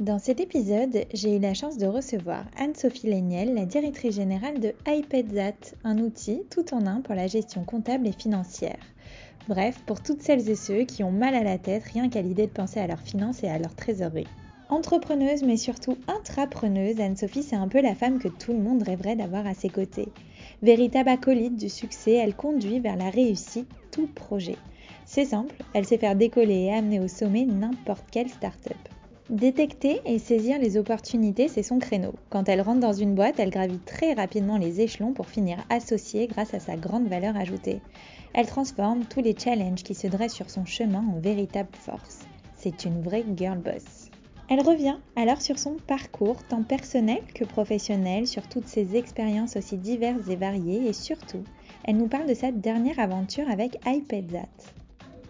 Dans cet épisode, j'ai eu la chance de recevoir Anne-Sophie Léniel, la directrice générale de iPadZat, un outil tout en un pour la gestion comptable et financière. Bref, pour toutes celles et ceux qui ont mal à la tête rien qu'à l'idée de penser à leurs finances et à leur trésorerie. Entrepreneuse mais surtout intrapreneuse, Anne-Sophie c'est un peu la femme que tout le monde rêverait d'avoir à ses côtés. Véritable acolyte du succès, elle conduit vers la réussite tout projet. C'est simple, elle sait faire décoller et amener au sommet n'importe quelle start-up. Détecter et saisir les opportunités, c'est son créneau. Quand elle rentre dans une boîte, elle gravit très rapidement les échelons pour finir associée grâce à sa grande valeur ajoutée. Elle transforme tous les challenges qui se dressent sur son chemin en véritable force. C'est une vraie girl boss. Elle revient alors sur son parcours, tant personnel que professionnel, sur toutes ses expériences aussi diverses et variées, et surtout, elle nous parle de sa dernière aventure avec iPadzat.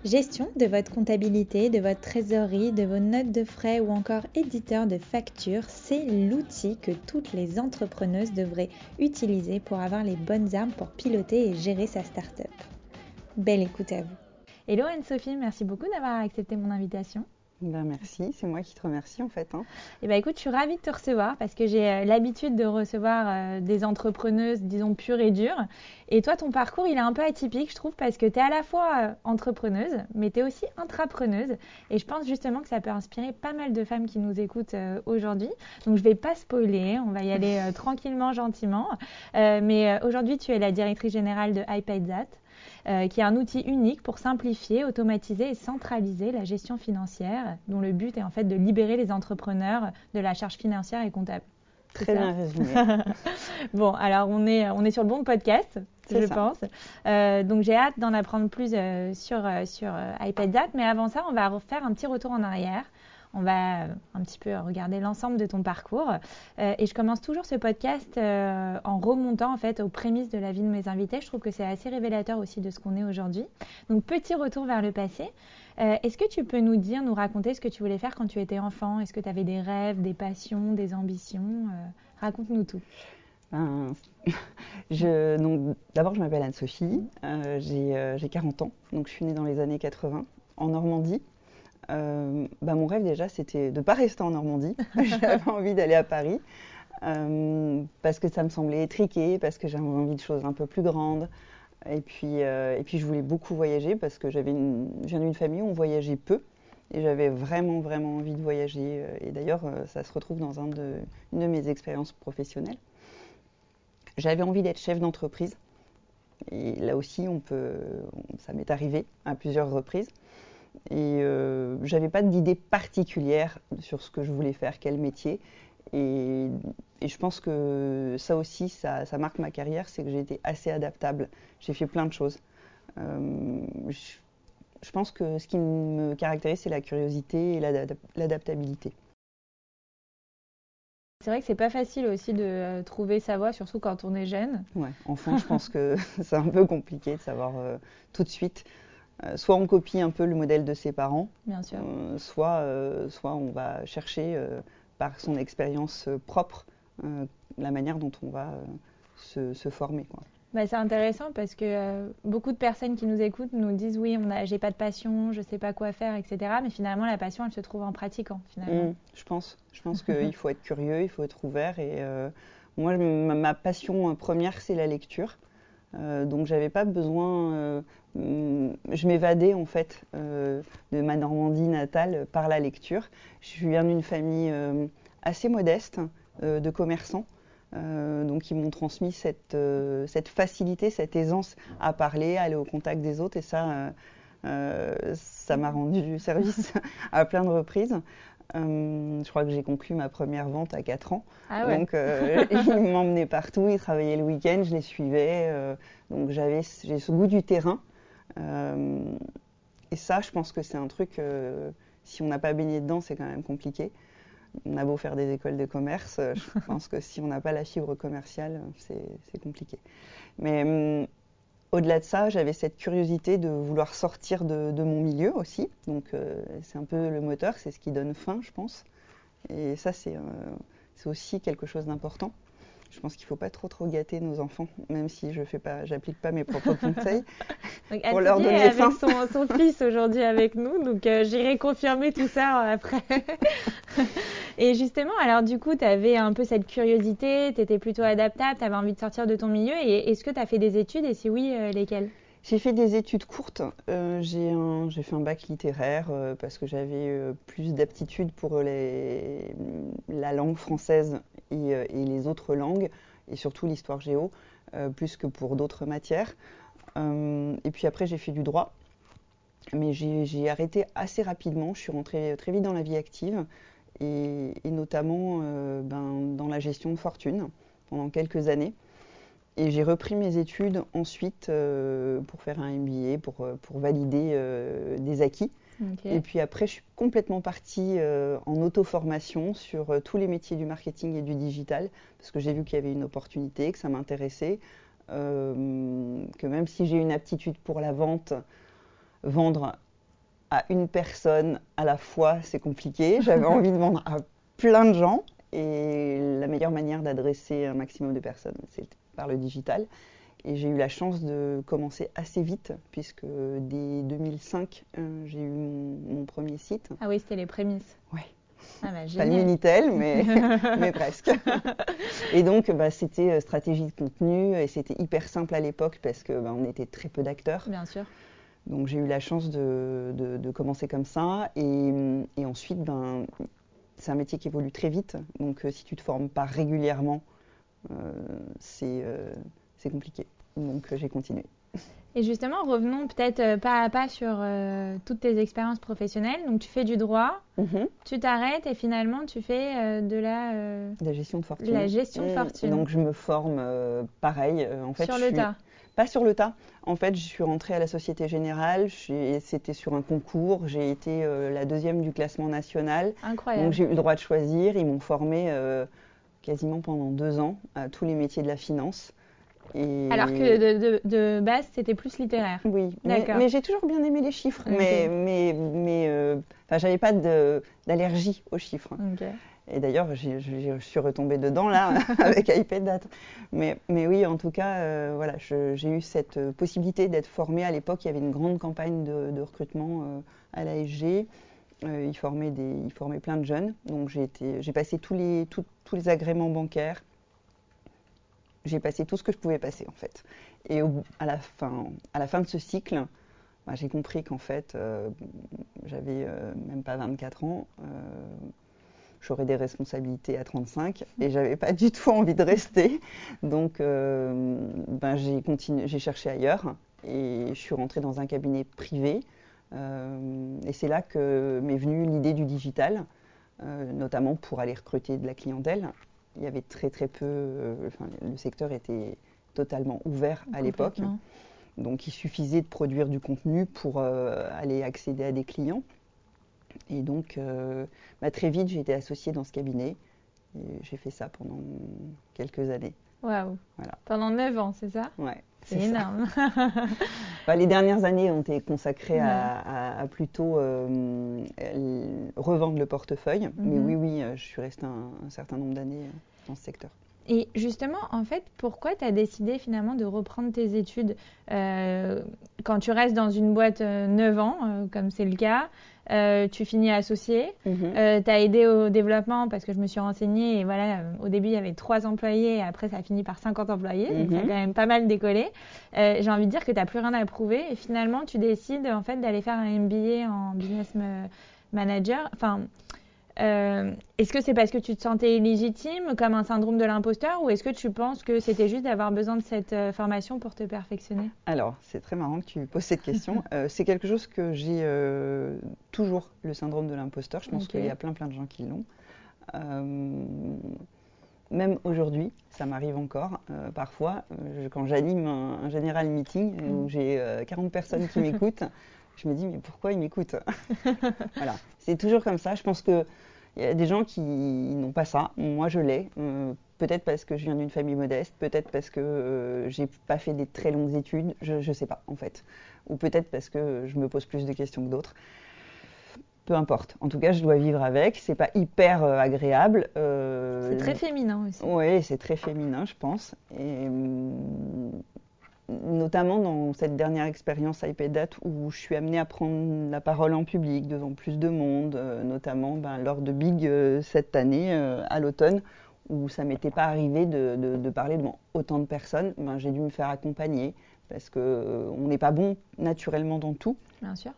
Gestion de votre comptabilité, de votre trésorerie, de vos notes de frais ou encore éditeur de factures, c'est l'outil que toutes les entrepreneuses devraient utiliser pour avoir les bonnes armes pour piloter et gérer sa start-up. Belle écoute à vous. Hello Anne-Sophie, merci beaucoup d'avoir accepté mon invitation. Ben merci, c'est moi qui te remercie en fait. Hein. Eh ben écoute, je suis ravie de te recevoir parce que j'ai euh, l'habitude de recevoir euh, des entrepreneuses, disons, pures et dures. Et toi, ton parcours, il est un peu atypique, je trouve, parce que tu es à la fois euh, entrepreneuse, mais tu es aussi intrapreneuse. Et je pense justement que ça peut inspirer pas mal de femmes qui nous écoutent aujourd'hui. Donc je vais pas spoiler, on va y aller tranquillement, gentiment. mais aujourd'hui, tu es la directrice générale de iPadzat. Euh, qui est un outil unique pour simplifier, automatiser et centraliser la gestion financière, dont le but est en fait de libérer les entrepreneurs de la charge financière et comptable. Très bien résumé. bon, alors on est, on est sur le bon podcast, je pense. Euh, donc j'ai hâte d'en apprendre plus euh, sur, sur iPadZat, mais avant ça, on va refaire un petit retour en arrière on va euh, un petit peu regarder l'ensemble de ton parcours. Euh, et je commence toujours ce podcast euh, en remontant en fait aux prémices de la vie de mes invités. Je trouve que c'est assez révélateur aussi de ce qu'on est aujourd'hui. Donc petit retour vers le passé. Est-ce que tu peux nous dire, nous raconter ce que tu voulais faire quand tu étais enfant? Est-ce que tu avais des rêves, des passions, des ambitions? Raconte-nous tout. Ben, d'abord, je m'appelle Anne-Sophie, j'ai 40 ans, donc je suis née dans les années 80 en Normandie. Euh, bah, mon rêve déjà, c'était de ne pas rester en Normandie. J'avais envie d'aller à Paris euh, parce que ça me semblait étriqué, parce que j'avais envie de choses un peu plus grandes. Et puis, euh, et puis je voulais beaucoup voyager parce que j'avais une, je viens d'une famille où on voyageait peu. Et j'avais vraiment, vraiment envie de voyager. Et d'ailleurs, ça se retrouve dans un de, une de mes expériences professionnelles. J'avais envie d'être chef d'entreprise. Et là aussi, on peut, ça m'est arrivé à plusieurs reprises. Et euh, j'avais pas d'idée particulière sur ce que je voulais faire, quel métier. Et, je pense que ça aussi, ça, marque ma carrière, c'est que j'ai été assez adaptable. J'ai fait plein de choses. Euh, je, pense que ce qui me caractérise, c'est la curiosité et l'adaptabilité. C'est vrai que c'est pas facile aussi de euh, trouver sa voie, surtout quand on est jeune. Ouais, enfin, je pense que c'est un peu compliqué de savoir euh, tout de suite. Euh, soit on copie un peu le modèle de ses parents, Bien sûr. Euh, soit, euh, soit on va chercher par son expérience propre la manière dont on va se, former. Quoi. Bah, c'est intéressant parce que beaucoup de personnes qui nous écoutent nous disent oui, j'ai pas de passion, je sais pas quoi faire, etc. Mais finalement, la passion, elle se trouve en pratiquant. Finalement. Mmh, je pense. Je pense qu'il faut être curieux, il faut être ouvert. Et moi, ma, passion première, c'est la lecture. Euh, donc j'avais pas besoin, euh, je m'évadais en fait euh, de ma Normandie natale par la lecture. Je viens d'une famille assez modeste de commerçants. donc qui m'ont transmis cette, cette, facilité, cette aisance à parler, à aller au contact des autres et ça, ça m'a rendu service à plein de reprises. Je crois que j'ai conclu ma première vente à 4 ans. Ah Donc, ils m'emmenaient partout, ils travaillaient le week-end, je les suivais. Donc j'avais, j'ai ce goût du terrain. Euh, et ça, je pense que c'est un truc, euh, si on n'a pas baigné dedans, c'est quand même compliqué. on a beau faire des écoles de commerce, je pense que si on n'a pas la fibre commerciale, c'est compliqué. Mais hum, au-delà de ça, j'avais cette curiosité de vouloir sortir de, mon milieu aussi. Donc c'est un peu le moteur, c'est ce qui donne fin, je pense. Et ça, c'est aussi quelque chose d'important je pense qu'il ne faut pas trop trop gâter nos enfants, même si je fais pas, j'applique pas mes propres conseils. donc, pour leur donner avec Son, son fils aujourd'hui avec nous, donc euh, j'irai confirmer tout ça après. et justement, alors du coup, tu avais un peu cette curiosité, tu étais plutôt adaptable, tu avais envie de sortir de ton milieu. Et est-ce que tu as fait des études et si oui, euh, lesquelles? J'ai fait des études courtes. Euh, j'ai fait un bac littéraire parce que j'avais plus d'aptitude pour la langue française euh, et, les autres langues, et surtout l'histoire géo, euh, plus que pour d'autres matières. Euh, et puis après, j'ai fait du droit, mais j'ai arrêté assez rapidement. Je suis rentrée très vite dans la vie active, et, notamment ben, dans la gestion de fortune pendant quelques années. Et j'ai repris mes études ensuite pour faire un MBA, pour, pour valider des acquis. Et puis après, je suis complètement partie euh, en auto-formation sur euh, tous les métiers du marketing et du digital, parce que j'ai vu qu'il y avait une opportunité, que ça m'intéressait, euh, que même si j'ai une aptitude pour la vente, vendre à une personne à la fois, c'est compliqué. J'avais envie de vendre à plein de gens, et la meilleure manière d'adresser un maximum de personnes, c'est par le digital. Et j'ai eu la chance de commencer assez vite, puisque dès 2005, euh, j'ai eu mon, premier site. Ah oui, c'était les prémices. Oui. Ah bah, Pas le Minitel, mais, mais presque. Et donc, bah, c'était euh, stratégie de contenu, et c'était hyper simple à l'époque, parce qu'on bah, on était très peu d'acteurs. Bien sûr. Donc j'ai eu la chance de, de, commencer comme ça. Et, et ensuite, ben, c'est un métier qui évolue très vite. Donc euh, si tu te formes pas régulièrement, c'est compliqué. Donc euh, j'ai continué. Et justement, revenons peut-être euh, pas à pas sur euh, toutes tes expériences professionnelles. Donc, tu fais du droit, mhm. tu t'arrêtes et finalement, tu fais de la... la gestion de fortune. La gestion de fortune. donc, je me forme pareil. en fait, sur le tas Pas sur le tas. En fait, je suis rentrée à la Société Générale. C'était sur un concours. J'ai été la deuxième du classement national. Incroyable. Donc, j'ai eu le droit de choisir. Ils m'ont formée quasiment pendant deux ans à tous les métiers de la finance. Alors que de, base, c'était plus littéraire. Oui, mais, j'ai toujours bien aimé les chiffres. Mais, mais, mais euh, j'avais pas d'allergie aux chiffres. Et d'ailleurs, je suis retombée dedans là avec iPad. Mais, mais oui, en tout cas, euh, voilà, j'ai eu cette possibilité d'être formée. À l'époque, il y avait une grande campagne de, recrutement euh, à l'ASG. Euh, ils, formaient des, ils formaient plein de jeunes. Donc j'ai passé tous les, tous les agréments bancaires, j'ai passé tout ce que je pouvais passer en fait. Et à, la fin, à la fin de ce cycle, bah, j'ai compris qu'en fait, euh, j'avais même pas 24 ans, j'aurais des responsabilités à 35 et j'avais pas du tout envie de rester. Donc, ben, j'ai continué, j'ai cherché ailleurs et je suis rentrée dans un cabinet privé. et c'est là que m'est venue l'idée du digital, notamment pour aller recruter de la clientèle il y avait très très peu, euh, le secteur était totalement ouvert à l'époque. Donc il suffisait de produire du contenu pour euh, aller accéder à des clients. Et donc euh, bah, très vite j'ai été associée dans ce cabinet. J'ai fait ça pendant quelques années. Waouh voilà. Pendant 9 ans, c'est ça Ouais. C'est énorme. bah, les dernières années ont été consacrées à, plutôt revendre le portefeuille. Mais mhm. oui, oui, je suis restée un certain nombre d'années dans ce secteur. Et justement, en fait, pourquoi tu as décidé finalement de reprendre tes études? Euh, quand tu restes dans une boîte 9 euh, ans, euh, comme c'est le cas tu finis associé, mhm. tu as aidé au développement parce que je me suis renseignée et voilà, au début il y avait 3 employés et après ça a fini par 50 employés, donc ça a mhm. quand même pas mal décollé. J'ai envie de dire que tu n'as plus rien à prouver et finalement tu décides en fait d'aller faire un MBA en business manager. Enfin, euh, est-ce que c'est parce que tu te sentais illégitime, comme un syndrome de l'imposteur, ou est-ce que tu penses que c'était juste d'avoir besoin de cette euh, formation pour te perfectionner? Alors, c'est très marrant que tu poses cette question. Euh, c'est quelque chose que j'ai toujours, le syndrome de l'imposteur. Je pense qu'il y a plein plein de gens qui l'ont. même aujourd'hui, ça m'arrive encore parfois, quand j'anime un, général meeting où mm. j'ai 40 personnes qui m'écoutent, je me dis mais pourquoi ils m'écoutent? Voilà, c'est toujours comme ça. Je pense que Il y a des gens qui n'ont pas ça. Moi, je l'ai. Euh, peut-être parce que je viens d'une famille modeste, peut-être parce que euh, j'ai pas fait des très longues études, je ne sais pas en fait. Ou peut-être parce que je me pose plus de questions que d'autres. Peu importe. En tout cas, je dois vivre avec. C'est pas hyper euh, agréable. c'est très féminin aussi. Oui, c'est très féminin, je pense. Et hum, notamment dans cette dernière expérience iPad où je suis amenée à prendre la parole en public devant plus de monde, euh, notamment ben, lors de Big euh, cette année euh, à l'automne où ça m'était pas arrivé de, parler devant autant de personnes. Ben, j'ai dû me faire accompagner parce que on n'est pas bon naturellement dans tout. Bien sûr.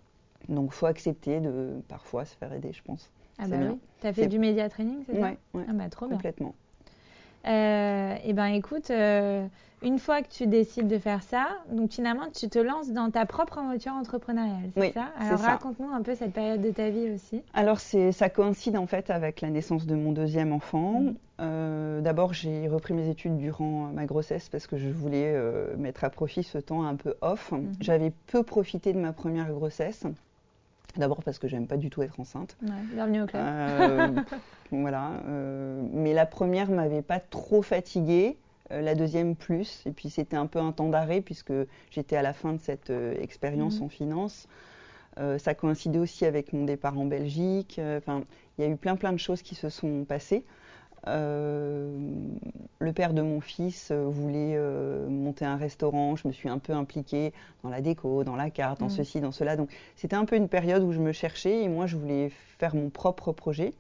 Donc faut accepter de parfois se faire aider, je pense. Ah bah oui. Tu as fait du média training, c'est ça? Oui, ah bah, trop complètement. Euh, et ben écoute, euh, une fois que tu décides de faire ça, donc finalement tu te lances dans ta propre aventure entrepreneuriale, c'est ça? Alors raconte-nous un peu cette période de ta vie aussi. Alors ça coïncide en fait avec la naissance de mon deuxième enfant. Mhm. Euh, d'abord j'ai repris mes études durant ma grossesse parce que je voulais mettre à profit ce temps un peu off. Mhm. J'avais peu profité de ma première grossesse. D'abord parce que j'aime pas du tout être enceinte. bienvenue au club. Euh, voilà. Euh, mais la première m'avait pas trop fatiguée, euh, la deuxième plus. Et puis c'était un peu un temps d'arrêt puisque j'étais à la fin de cette expérience mhm. en finance. ça coïncidait aussi avec mon départ en Belgique. Enfin, il y a eu plein plein de choses qui se sont passées. Euh, le père de mon fils euh, voulait euh, monter un restaurant. Je me suis un peu impliquée dans la déco, dans la carte, dans mm. ceci, dans cela. Donc c'était un peu une période où je me cherchais et moi je voulais faire mon propre projet.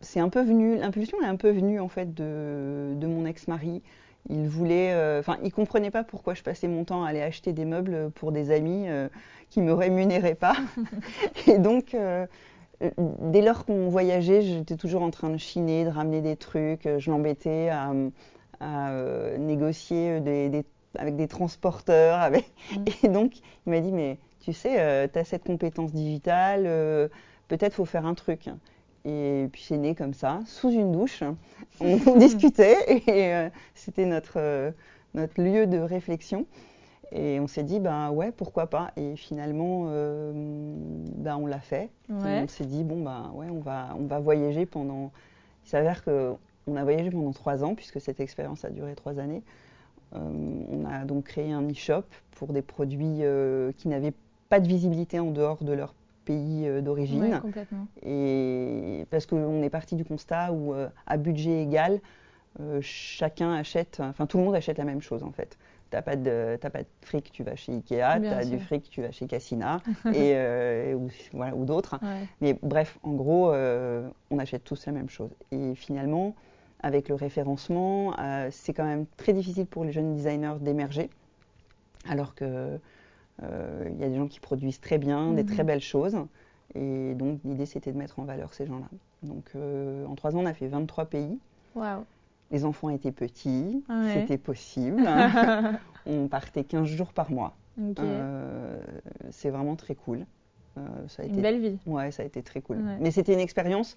c'est un peu venu, l'impulsion est un peu venue en fait de, de mon ex-mari. Il voulait, enfin, il comprenait pas pourquoi je passais mon temps à aller acheter des meubles pour des amis qui me rémunéraient pas. et donc, dès lors qu'on voyageait, j'étais toujours en train de chiner, de ramener des trucs. Je l'embêtais à, euh, négocier avec des transporteurs. Mm. Et donc, il m'a dit, mais tu sais, euh, tu as cette compétence digitale, euh, peut-être faut faire un truc. Et puis c'est né comme ça, sous une douche. On, discutait et c'était notre, notre lieu de réflexion. Et on s'est dit, ben ouais, pourquoi pas. Et finalement, euh, ben on l'a fait. On s'est dit, bon, ben ouais, on va, on va voyager pendant. Il s'avère qu'on a voyagé pendant trois ans, puisque cette expérience a duré trois années. Euh, on a donc créé un e-shop pour des produits euh, qui n'avaient pas de visibilité en dehors de leur pays d'origine. Ouais, complètement. Et parce qu'on est parti du constat où, à budget égal, chacun achète, enfin tout le monde achète la même chose en fait t'as pas de pas de fric, tu vas chez Ikea, tu as du fric, tu vas chez Cassina et euh, ou, voilà, ou d'autres. Mais bref, en gros, euh, on achète tous la même chose. Et finalement, avec le référencement, euh, c'est quand même très difficile pour les jeunes designers d'émerger, alors que il y a des gens qui produisent très bien, des très mhm. belles choses. Et donc l'idée c'était de mettre en valeur ces gens-là. Donc en trois ans, on a fait 23 pays. Les enfants étaient petits, c'était possible. on partait 15 jours par mois. Euh, c'est vraiment très cool. Euh, ça a une belle vie. Ouais, ça a été très cool. Mais c'était une expérience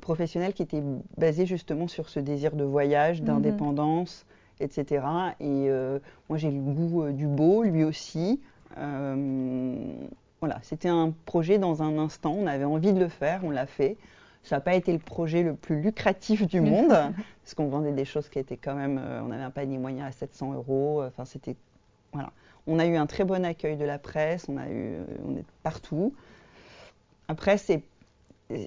professionnelle qui était basée justement sur ce désir de voyage, mhm. d'indépendance, etc. Et euh, moi, j'ai le goût du beau, lui aussi. voilà, c'était un projet dans un instant. On avait envie de le faire, on l'a fait. Ça n'a pas été le projet le plus lucratif du monde, parce qu'on vendait des choses qui étaient quand même. Euh, on avait un panier moyen à 700 euros. Enfin, c'était. Voilà. On a eu un très bon accueil de la presse, on, a eu, on est partout. Après, c'est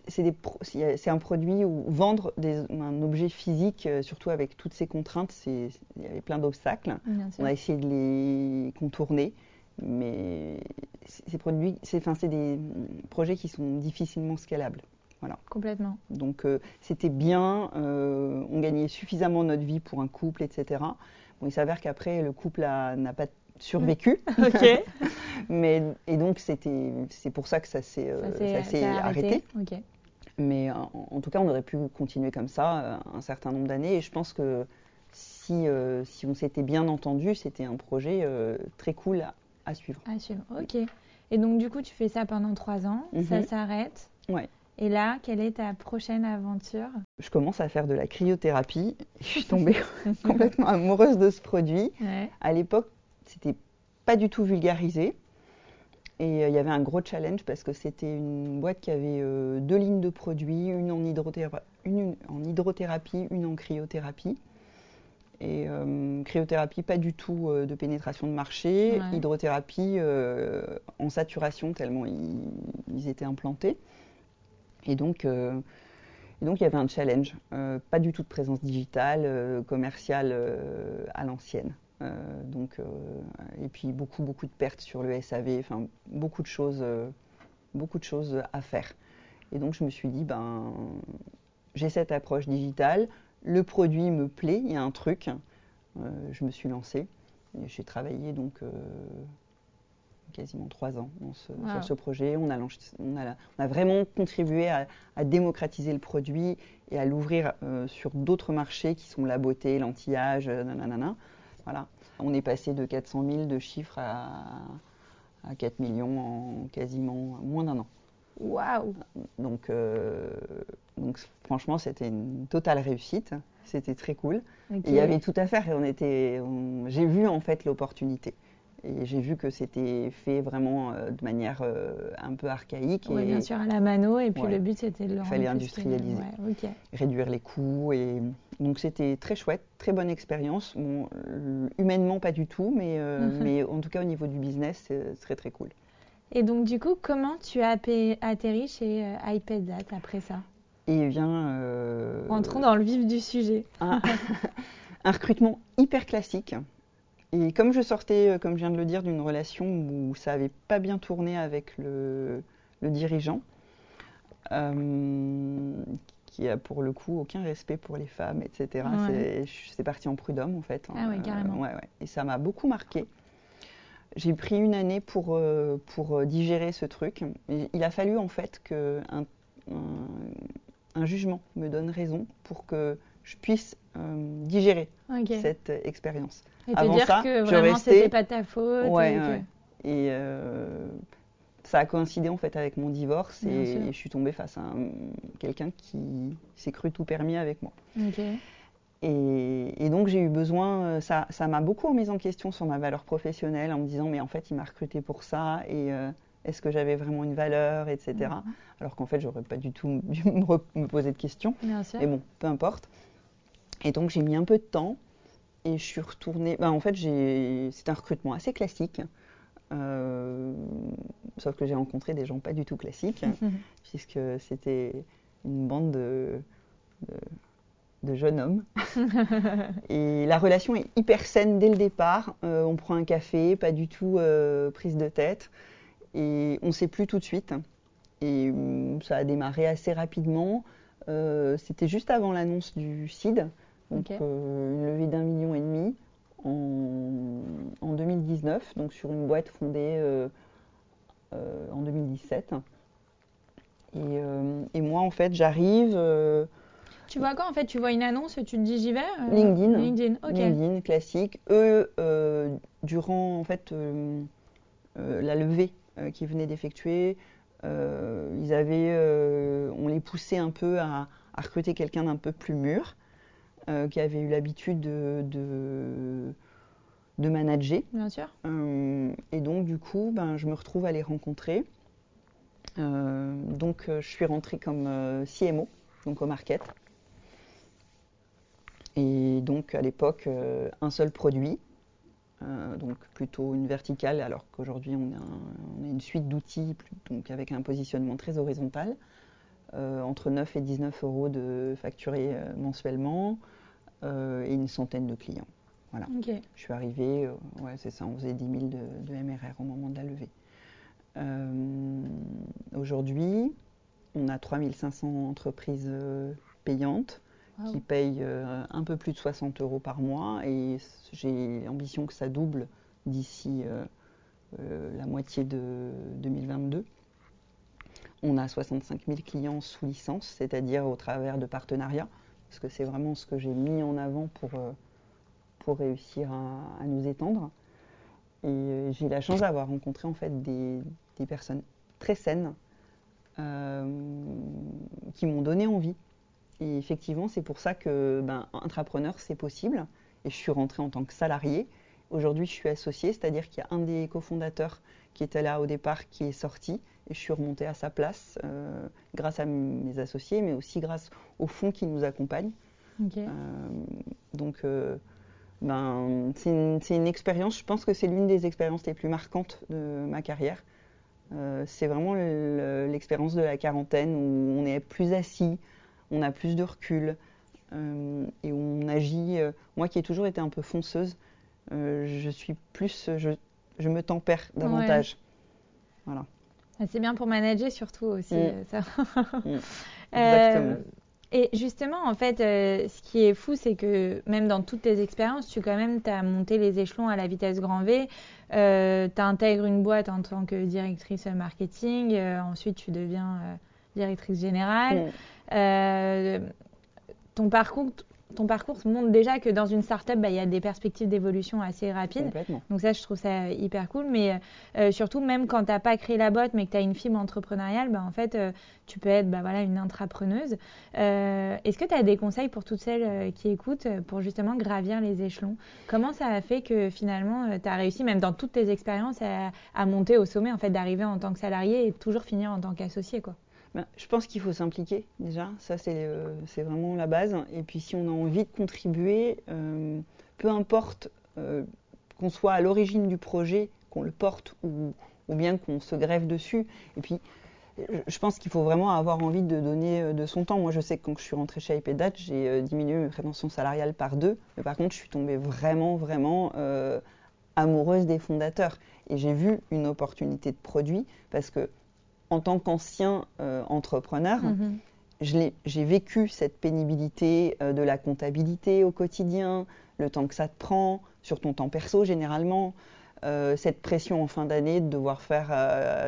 c'est un produit où vendre un objet physique, euh, surtout avec toutes ces contraintes, il y avait plein d'obstacles. On a essayé de les contourner, mais ces produits, c'est des projets qui sont difficilement scalables. Voilà. Complètement. Donc euh, c'était bien, euh, on gagnait suffisamment notre vie pour un couple, etc. Bon, il s'avère qu'après, le couple n'a pas survécu. ok. Mais, et donc c'était, c'est pour ça que ça s'est, euh, arrêté. Mais en, tout cas, on aurait pu continuer comme ça un certain nombre d'années. Et je pense que si, si on s'était bien entendu, c'était un projet très cool à, suivre. À suivre, ok. Et donc du coup, tu fais ça pendant trois ans, ça mhm. s'arrête. Ouais. Et là, quelle est ta prochaine aventure? Je commence à faire de la cryothérapie. Je suis tombée complètement amoureuse de ce produit. À l'époque, c'était pas du tout vulgarisé. Et il y avait un gros challenge parce que c'était une boîte qui avait deux lignes de produits, une en, une en hydrothérapie, une en cryothérapie. Et euh, cryothérapie, pas du tout euh, de pénétration de marché. Hydrothérapie euh, en saturation, tellement ils, étaient implantés. Et donc, il y avait un challenge. pas du tout de présence digitale, commerciale à l'ancienne. donc, et puis beaucoup, beaucoup de pertes sur le SAV, enfin, beaucoup de choses, beaucoup de choses à faire. Et donc, je me suis dit, ben, j'ai cette approche digitale le produit me plaît, il y a un truc. Euh, je me suis lancée. J'ai travaillé donc euh, quasiment trois ans sur ce projet. On a, on, a, vraiment contribué à, démocratiser le produit et à l'ouvrir euh, sur d'autres marchés qui sont la beauté, l'anti-âge, nanana. Voilà. On est passé de 400 000 de chiffres à, à 4 millions en quasiment moins d'un an. Waouh donc, donc franchement, c'était une totale réussite. C'était très cool. il y avait tout à faire. Et on était, j'ai vu en fait l'opportunité. Et j'ai vu que c'était fait vraiment euh, de manière euh, un peu archaïque. Oui, bien sûr, à la mano. Et puis le but, c'était de le Il fallait industrialiser, réduire les coûts. Et donc, c'était très chouette, très bonne expérience. Bon, humainement, pas du tout, mais, euh, mais en tout cas, au niveau du business, c'est très, très cool. Et donc, du coup, comment tu as atterri chez iPad après ça? Et vient. Euh, Entrons dans le vif du sujet. Un, recrutement hyper classique. Et comme je sortais, euh, comme je viens de le dire, d'une relation où ça n'avait pas bien tourné avec le, dirigeant, euh, qui a pour le coup aucun respect pour les femmes, etc. C'est parti en prud'homme en fait. Hein. Ah oui, carrément. ouais, ouais. Et ça m'a beaucoup marqué. J'ai pris une année pour, pour digérer ce truc. il a fallu en fait que un, un jugement me donne raison pour que je puisse euh, digérer cette expérience. Et te dire que vraiment c'était pas ta faute. et, euh, ça a coïncidé en fait avec mon divorce et, je suis tombée face à quelqu'un qui s'est cru tout permis avec moi. Et, donc j'ai eu besoin, euh, ça, ça m'a beaucoup remise en question sur ma valeur professionnelle en me disant mais en fait il m'a recruté pour ça et est-ce que j'avais vraiment une valeur, etc. Mhm. Alors qu'en fait, j'aurais pas du tout dû me, poser de questions. Mais bon, peu importe. Et donc, j'ai mis un peu de temps et je suis retournée. Ben, en fait, c'est un recrutement assez classique. Euh, sauf que j'ai rencontré des gens pas du tout classiques, puisque c'était une bande de, de, jeunes hommes. et la relation est hyper saine dès le départ. Euh, on prend un café, pas du tout euh, prise de tête. Et on ne sait plus tout de suite. Et hum, ça a démarré assez rapidement. C'était juste avant l'annonce du CID, donc euh, une levée d'un million et demi en, 2019, donc sur une boîte fondée euh, en 2017. Et, moi, en fait, j'arrive. tu vois quoi en fait Tu vois une annonce, tu te dis j'y vais LinkedIn. LinkedIn, LinkedIn, classique. Eux, durant en fait la levée euh, qui venaient d'effectuer. Euh, ils avaient, euh, on les poussait un peu à, recruter quelqu'un d'un peu plus mûr, qui avait eu l'habitude de, de, manager. Bien sûr. et donc, du coup, ben, je me retrouve à les rencontrer. donc, je suis rentrée comme CMO, donc au market. Et donc, à l'époque, un seul produit, euh, donc plutôt une verticale, alors qu'aujourd'hui on, a une suite d'outils donc avec un positionnement très horizontal, euh, entre 9 et 19 euros de facturé euh, mensuellement et une centaine de clients. Voilà. Je suis arrivée, ouais, c'est ça, on faisait 10 000 de, MRR au moment de la levée. Aujourd'hui, on a 3500 entreprises payantes qui paye euh, un peu plus de 60 euros par mois et j'ai l'ambition que ça double d'ici euh, euh, la moitié de 2022. On a 65 000 clients sous licence, c'est-à-dire au travers de partenariats, parce que c'est vraiment ce que j'ai mis en avant pour, pour réussir à, nous étendre. Et j'ai la chance d'avoir rencontré en fait des, personnes très saines qui m'ont donné envie et effectivement, c'est pour ça que ben, c'est possible. Et je suis rentrée en tant que salariée. Aujourd'hui, je suis associée, c'est-à-dire qu'il y a un des cofondateurs qui était là au départ qui est sorti et je suis remontée à sa place euh, grâce à mes associés, mais aussi grâce au fonds qui nous accompagne. Euh, donc, euh, ben, c'est une, une, expérience, je pense que c'est l'une des expériences les plus marquantes de ma carrière. c'est vraiment l'expérience de la quarantaine où on est plus assis, on a plus de recul et on agit. moi qui ai toujours été un peu fonceuse, je suis plus, je, je me tempère davantage. Voilà. Ah, c'est bien pour manager surtout aussi. Mm. Euh, ça. Mm. Exactement. Euh, et justement, en fait, euh, ce qui est fou, c'est que même dans toutes tes expériences, tu quand même as monté les échelons à la vitesse grand V. Euh, tu intègres une boîte en tant que directrice marketing. ensuite, tu deviens directrice générale. Mm. ton parcours, ton parcours montre déjà que dans une startup, bah, il y a des perspectives d'évolution assez rapides. Donc ça, je trouve ça hyper cool. Mais euh, surtout, même quand tu n'as pas créé la boîte, mais que tu as une fibre entrepreneuriale, bah, en fait, euh, tu peux être bah, voilà, une intrapreneuse. Euh, est-ce que tu as des conseils pour toutes celles qui écoutent pour justement gravir les échelons? Comment ça a fait que finalement, tu as réussi, même dans toutes tes expériences, à, à monter au sommet, en fait, d'arriver en tant que salarié et toujours finir en tant qu'associé quoi? Ben, je pense qu'il faut s'impliquer déjà, ça euh, c'est vraiment la base. Et puis si on a envie de contribuer, euh, peu importe euh, qu'on soit à l'origine du projet, qu'on le porte ou, bien qu'on se grève dessus. Et puis je pense qu'il faut vraiment avoir envie de donner de son temps. Moi je sais que quand je suis rentrée chez iPedat, j'ai diminué mes prétentions salariales par deux. Mais par contre je suis tombée vraiment, vraiment amoureuse des fondateurs. Et j'ai vu une opportunité de produit parce que en tant qu'ancien euh, entrepreneur, mhm. j'ai vécu cette pénibilité euh, de la comptabilité au quotidien, le temps que ça te prend, sur ton temps perso généralement, euh, cette pression en fin d'année de devoir faire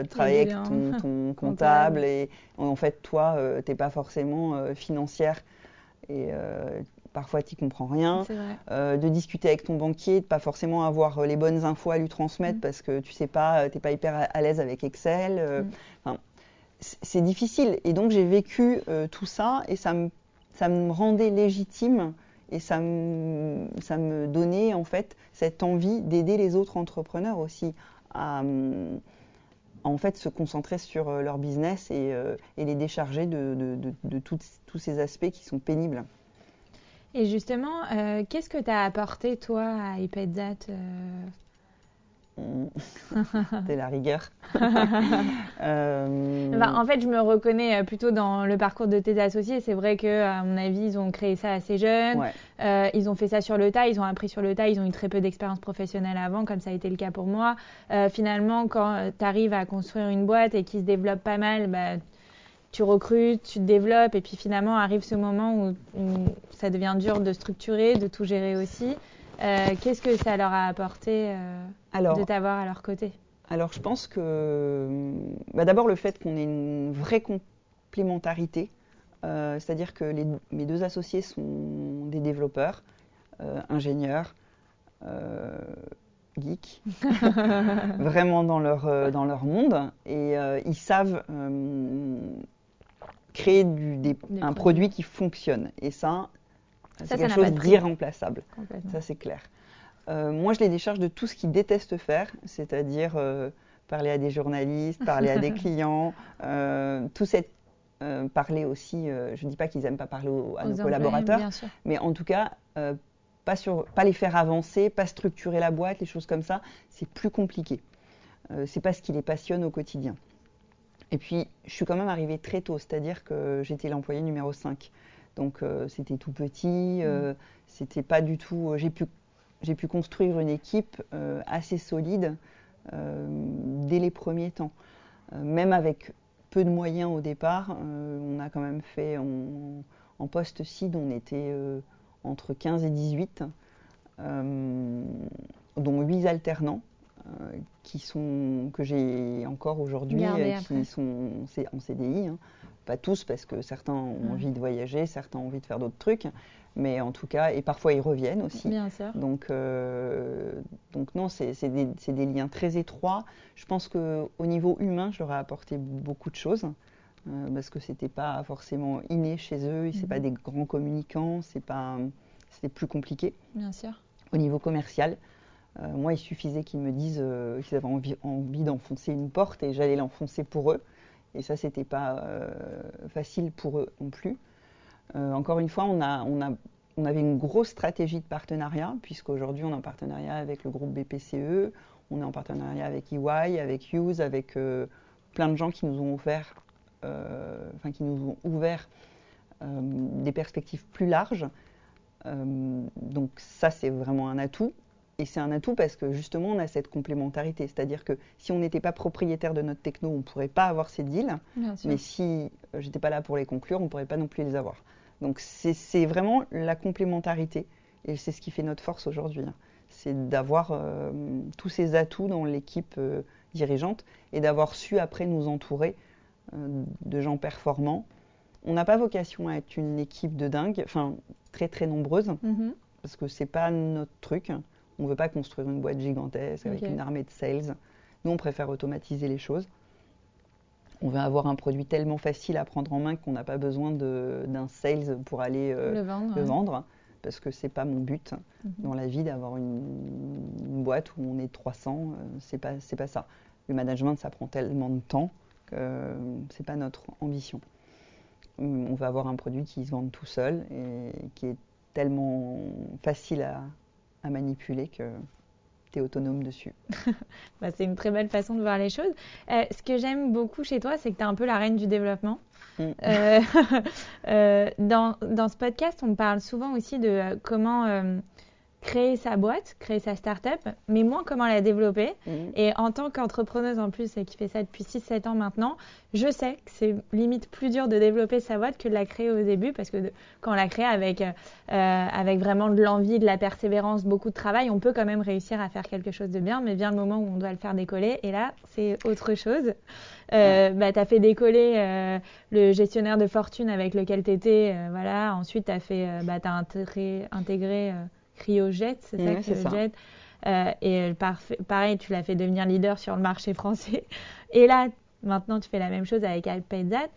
travailler avec ton, comptable et en fait toi tu n'es pas forcément financière et parfois tu comprends rien, de discuter avec ton banquier, de pas forcément avoir les bonnes infos à lui transmettre mm. parce que tu sais pas, t'es pas hyper à, l'aise avec Excel. Mm c'est difficile. Et donc j'ai vécu euh, tout ça et ça me, ça me rendait légitime et ça me, ça me donnait en fait cette envie d'aider les autres entrepreneurs aussi à, en fait se concentrer sur euh, leur business et, euh, et les décharger de, de, de, tous ces aspects qui sont pénibles. Et justement, qu'est-ce que tu as apporté toi à iPadzat C'est la rigueur. Euh, en fait, je me reconnais euh, plutôt dans le parcours de tes associés. C'est vrai que, à mon avis, ils ont créé ça assez jeunes. Euh, ils ont fait ça sur le tas. Ils ont appris sur le tas. Ils ont eu très peu d'expérience professionnelle avant, comme ça a été le cas pour moi. finalement, quand tu arrives à construire une boîte et qui se développe pas mal, bah, tu recrutes, tu te développes, et puis finalement arrive ce moment où, ça devient dur de structurer, de tout gérer aussi. Qu'est-ce que ça leur a apporté de t'avoir à leur côté? Alors, je pense que bah, d'abord le fait qu'on ait une vraie complémentarité, euh, c'est-à-dire que mes deux associés sont des développeurs, euh, ingénieurs, euh, geeks, vraiment dans leur, dans leur monde, et ils savent créer du, un produit qui fonctionne. Et ça, c'est quelque chose d'irremplaçable. Ça, c'est clair. Euh, moi, je les décharge de tout ce qu'ils détestent faire, c'est-à-dire euh, parler à des journalistes, parler à des clients, euh, tout cette parler aussi. je ne dis pas qu'ils n'aiment pas parler à nos collaborateurs, mais en tout cas, pas, sur, pas les faire avancer, pas structurer la boîte, les choses comme ça, c'est plus compliqué. c'est pas ce qui les passionne au quotidien. Et puis, je suis quand même arrivée très tôt, c'est-à-dire que j'étais l'employé numéro 5. Donc, c'était tout petit, mmh. c'était pas du tout. J'ai pu j'ai pu construire une équipe euh, assez solide euh, dès les premiers temps. Euh, même avec peu de moyens au départ, on a quand même fait en, poste CID, on était entre 15 et 18, dont 8 alternants. Qui sont, que j'ai encore aujourd'hui, qui sont en CDI. Hein. Pas tous, parce que certains ont envie de voyager, certains ont envie de faire d'autres trucs. Mais en tout cas, et parfois ils reviennent aussi. Bien sûr. Donc, euh, donc non, c'est des, des, liens très étroits. Je pense qu'au niveau humain, je leur ai apporté beaucoup de choses. Euh, parce que c'était pas forcément inné chez eux, c'est pas mhm. des grands communicants, c'est pas, c'était plus compliqué. Bien sûr. Au niveau commercial, moi, il suffisait qu'ils me disent qu'ils avaient envie, d'enfoncer une porte et j'allais l'enfoncer pour eux. Et ça, c'était pas facile pour eux non plus. encore une fois, on, a, on, a, on avait une grosse stratégie de partenariat, puisqu'aujourd'hui, on est en partenariat avec le groupe BPCE, on est en partenariat avec EY, avec Hughes, avec plein de gens qui nous ont qui nous ont ouvert des perspectives plus larges. Euh, donc ça, c'est vraiment un atout. Et c'est un atout parce que justement, on a cette complémentarité. C'est-à-dire que si on n'était pas propriétaire de notre techno, on ne pourrait pas avoir ces deals. Mais si euh, j'étais pas là pour les conclure, on ne pourrait pas non plus les avoir. Donc c'est vraiment la complémentarité. Et c'est ce qui fait notre force aujourd'hui. Hein. C'est d'avoir euh, tous ces atouts dans l'équipe dirigeante et d'avoir su après nous entourer de gens performants on n'a pas vocation à être une équipe de dingue, enfin très très nombreuse, mhm. parce que c'est pas notre truc. On ne veut pas construire une boîte gigantesque avec une armée de sales. Nous, on préfère automatiser les choses. On veut avoir un produit tellement facile à prendre en main qu'on n'a pas besoin d'un sales pour aller euh, le vendre. parce que c'est pas mon but mhm. dans la vie d'avoir une, boîte où on est 300. Ce c'est pas c'est pas ça. Le management, ça prend tellement de temps que euh, c'est pas notre ambition on va avoir un produit qui se vende tout seul et qui est tellement facile à, manipuler que tu es autonome dessus. Bah, c'est une très belle façon de voir les choses. Euh, ce que j'aime beaucoup chez toi, c'est que tu es un peu la reine du développement. Mm. Euh, euh, dans, dans, ce podcast, on parle souvent aussi de comment créer sa boîte, créer sa start-up, mais moins comment la développer. Mhm. Et en tant qu'entrepreneuse en plus, et qui fait ça depuis 6-7 ans maintenant, je sais que c'est limite plus dur de développer sa boîte que de la créer au début, parce que quand on la crée avec, euh, avec vraiment de l'envie, de la persévérance, beaucoup de travail, on peut quand même réussir à faire quelque chose de bien, mais vient le moment où on doit le faire décoller, et là, c'est autre chose. Euh, bah, tu as fait décoller euh, le gestionnaire de fortune avec lequel tu étais, euh, voilà. ensuite tu as, fait, bah, as intégré, intégré CryoJet, c'est ça, CryoJet. Euh, et pareil, tu l'as fait devenir leader sur le marché français. Et là, maintenant, tu fais la même chose avec iPadzat.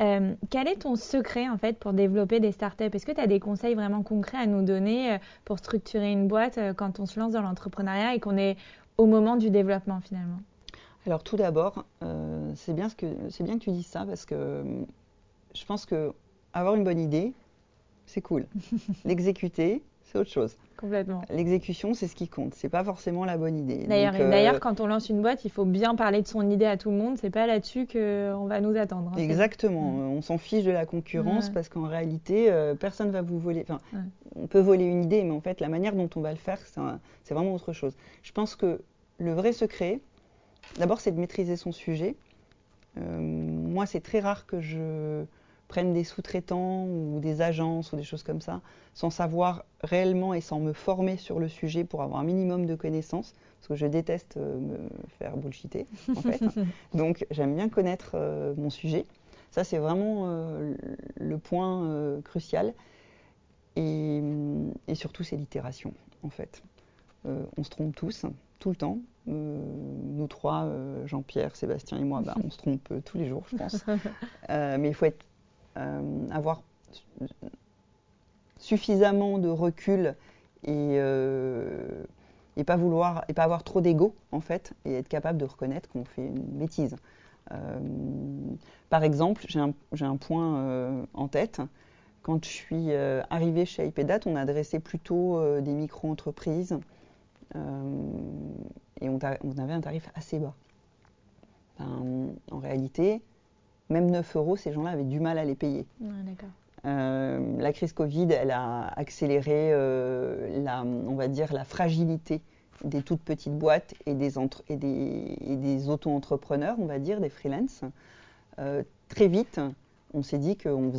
Euh, quel est ton secret en fait pour développer des startups? Est-ce que tu as des conseils vraiment concrets à nous donner euh, pour structurer une boîte quand on se lance dans l'entrepreneuriat et qu'on est au moment du développement finalement? Alors tout d'abord, c'est bien, que, bien que tu dises ça parce que je pense que avoir une bonne idée, c'est cool. L'exécuter, c'est autre chose. Complètement. L'exécution, c'est ce qui compte. C'est pas forcément la bonne idée. D'ailleurs, euh, quand on lance une boîte, il faut bien parler de son idée à tout le monde. C'est pas là-dessus qu'on va nous attendre. Hein, Exactement. On s'en fiche de la concurrence parce qu'en réalité, euh, personne va vous voler. Enfin, on peut voler une idée, mais en fait, la manière dont on va le faire, c'est vraiment autre chose. Je pense que le vrai secret, d'abord, c'est de maîtriser son sujet. Euh, moi, c'est très rare que je prennent des sous-traitants ou des agences ou des choses comme ça, sans savoir réellement et sans me former sur le sujet pour avoir un minimum de connaissances, parce que je déteste euh, me faire bullshiter, en fait. Donc j'aime bien connaître euh, mon sujet. Ça, c'est vraiment euh, le point crucial. Et, et surtout, c'est l'itération, en fait. on se trompe tous, tout le temps. nous trois, Jean-Pierre, Sébastien et moi, bah, on se trompe tous les jours, je pense. mais il faut être avoir suffisamment de recul et, euh, et, pas vouloir et pas avoir trop d'ego en fait et être capable de reconnaître qu'on fait une bêtise. Euh, par exemple, j'ai un, point en tête. Quand je suis arrivée chez iPedat, on adressait plutôt des micro-entreprises et on, on, avait un tarif assez bas. en réalité, même 9 euros, ces gens-là avaient du mal à les payer. Euh, la crise Covid, elle a accéléré euh, la, on va dire, la fragilité des toutes petites boîtes et des, et des, et des auto-entrepreneurs, on va dire, des freelances. Euh, très vite, on s'est dit qu'on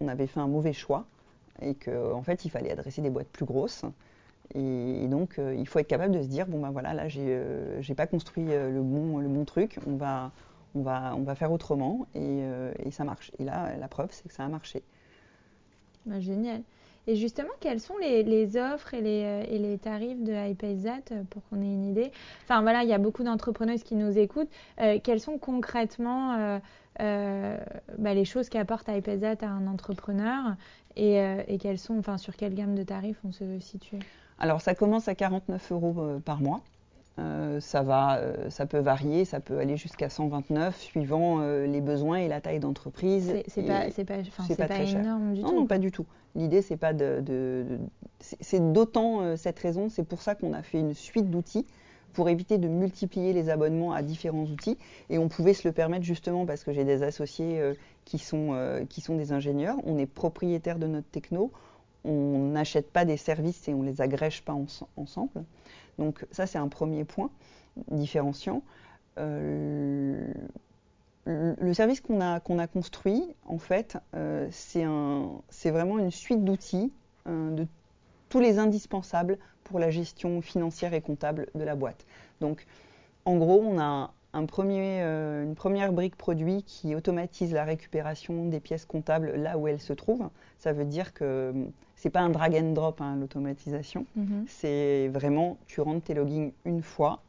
on avait fait un mauvais choix et qu'en en fait, il fallait adresser des boîtes plus grosses. Et, donc, il faut être capable de se dire, bon ben voilà, là, j'ai pas construit le bon, le bon truc, on va, on va, on va faire autrement euh, et, ça marche. Et là, la preuve, c'est que ça a marché. Bah, génial. Et justement, quelles sont les, offres et les, euh, et les, tarifs de iPayzat euh, pour qu'on ait une idée? Enfin voilà, il y a beaucoup d'entrepreneuses qui nous écoutent. quelles sont concrètement bah, les choses qu'apporte iPayzat à un entrepreneur? Et, et, quelles sont, enfin sur quelle gamme de tarifs on se situe? Alors ça commence à 49 euros par mois. Euh, ça, va, euh, ça peut varier, ça peut aller jusqu'à 129 suivant les besoins et la taille d'entreprise. C'est pas, pas, pas, très énorme du non, tout. Non, pas du tout. L'idée, c'est pas de, de c'est d'autant cette raison, c'est pour ça qu'on a fait une suite d'outils pour éviter de multiplier les abonnements à différents outils. Et on pouvait se le permettre justement parce que j'ai des associés euh, qui, sont, euh, qui sont des ingénieurs. On est propriétaire de notre techno. On n'achète pas des services et on les agrège pas ensemble. Donc ça, c'est un premier point différenciant. Euh, le service qu'on a, construit, en fait, c'est vraiment une suite d'outils de tous les indispensables pour la gestion financière et comptable de la boîte. Donc, en gros, on a un premier, euh, une première brique produit qui automatise la récupération des pièces comptables là où elles se trouvent. Ça veut dire que c'est pas un drag and drop hein, l'automatisation. Mhm. C'est vraiment tu rentres tes logins une fois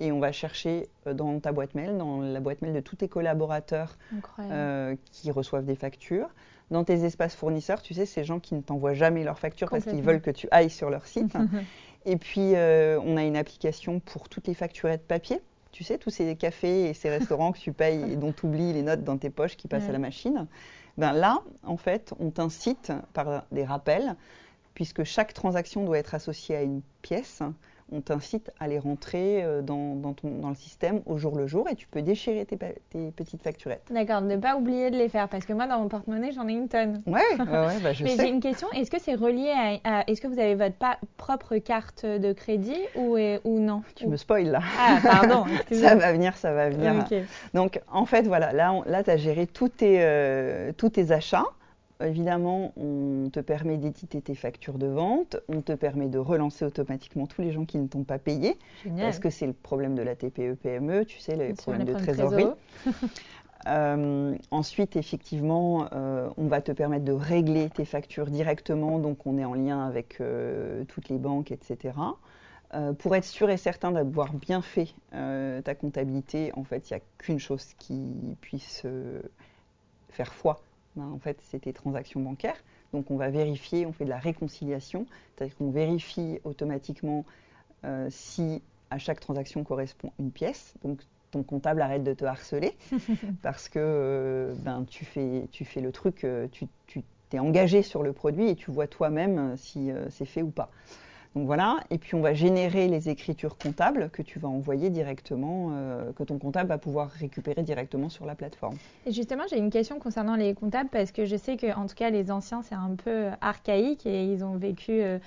et on va chercher euh, dans ta boîte mail, dans la boîte mail de tous tes collaborateurs euh, qui reçoivent des factures dans tes espaces fournisseurs, tu sais, ces gens qui ne t'envoient jamais leurs factures parce qu'ils veulent que tu ailles sur leur site. et puis, euh, on a une application pour toutes les facturettes papier. Tu sais, tous ces cafés et ces restaurants que tu payes et dont tu oublies les notes dans tes poches qui passent à la machine. Ben là, en fait, on t'incite par des rappels, puisque chaque transaction doit être associée à une pièce on t'incite à les rentrer euh, dans, le système au jour le jour et tu peux déchirer tes, petites facturettes. D'accord, ne pas oublier de les faire parce que moi dans mon porte-monnaie j'en ai une tonne. Ouais, ouais, bah, je Mais j'ai une question, est-ce que c'est relié à, est-ce que vous avez votre propre carte de crédit ou, ou non? Tu me spoil là. Ah pardon, ça va venir, ça va venir. Donc en fait voilà, là, là tu as géré tous tes, euh, tous tes achats. Évidemment, on te permet d'éditer tes factures de vente, on te permet de relancer automatiquement tous les gens qui ne t'ont pas payé, parce que c'est le problème de la TPE-PME, tu sais, les problèmes de trésorerie. Euh, ensuite, effectivement, euh, on va te permettre de régler tes factures directement, donc on est en lien avec euh, toutes les banques, etc. pour être sûr et certain d'avoir bien fait ta comptabilité, en fait, il n'y a qu'une chose qui puisse faire foi, ben, en fait, c'était transactions bancaires. Donc, on va vérifier, on fait de la réconciliation, c'est-à-dire qu'on vérifie automatiquement euh, si à chaque transaction correspond une pièce. Donc, ton comptable arrête de te harceler parce que euh, ben, tu, fais, tu fais le truc, euh, tu, tu t'es engagé sur le produit et tu vois toi-même si c'est fait ou pas. Donc voilà, et puis on va générer les écritures comptables que tu vas envoyer directement, euh, que ton comptable va pouvoir récupérer directement sur la plateforme. Et justement, j'ai une question concernant les comptables parce que je sais que en tout cas les anciens c'est un peu archaïque et ils ont vécu euh,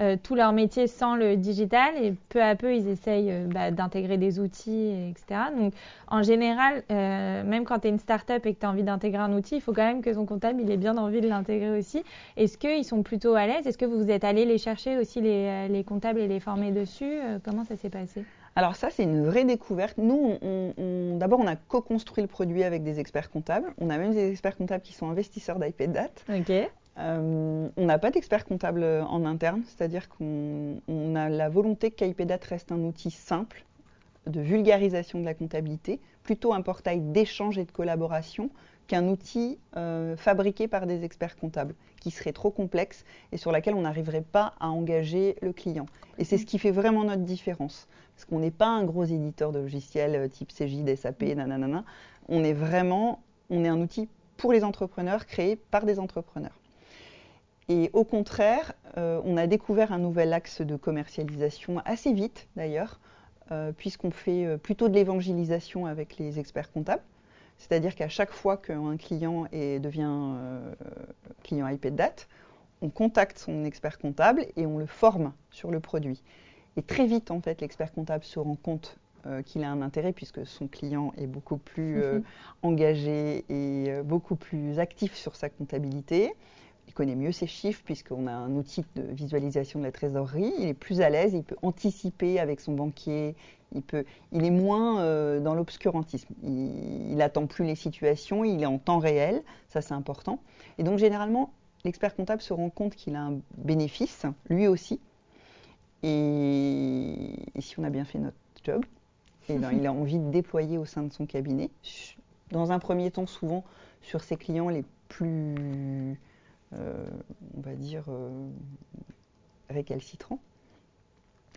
euh, tout leur métier sans le digital et peu à peu ils essayent euh, bah, d'intégrer des outils, etc. Donc en général, euh, même quand tu es une start-up et que tu as envie d'intégrer un outil, il faut quand même que son comptable il ait bien envie de l'intégrer aussi. Est-ce qu'ils sont plutôt à l'aise? Est-ce que vous êtes allé les chercher aussi les, comptables et les former dessus? Comment ça s'est passé? Alors ça, c'est une vraie découverte. Nous, on, d'abord, on a co-construit le produit avec des experts comptables. On a même des experts comptables qui sont investisseurs d'IPDAT. Ok. Euh, on n'a pas d'expert comptable en interne, c'est-à-dire qu'on a la volonté qu'IPDAT reste un outil simple de vulgarisation de la comptabilité, plutôt un portail d'échange et de collaboration qu'un outil euh, fabriqué par des experts comptables, qui serait trop complexe et sur laquelle on n'arriverait pas à engager le client. Et c'est ce qui fait vraiment notre différence, parce qu'on n'est pas un gros éditeur de logiciels euh, type CJ, SAP, nanana. On est vraiment, on est un outil pour les entrepreneurs, créé par des entrepreneurs. Et au contraire, euh, on a découvert un nouvel axe de commercialisation assez vite d'ailleurs, euh, puisqu'on fait euh, plutôt de l'évangélisation avec les experts comptables. C'est-à-dire qu'à chaque fois qu'un client devient client iPad on contacte son expert comptable et on le forme sur le produit. Et très vite, en fait, l'expert comptable se rend compte qu'il a un intérêt puisque son client est beaucoup plus engagé et beaucoup plus actif sur sa comptabilité il connaît mieux ses chiffres puisqu'on a un outil de visualisation de la trésorerie. Il est plus à l'aise, il peut anticiper avec son banquier, il, peut, il est moins euh, dans l'obscurantisme. Il n'attend plus les situations, il est en temps réel, ça c'est important. Et donc généralement, l'expert comptable se rend compte qu'il a un bénéfice, lui aussi. Et, si on a bien fait notre job, et ben, il a envie de déployer au sein de son cabinet. Dans un premier temps, souvent sur ses clients les plus on va dire, euh, récalcitrant.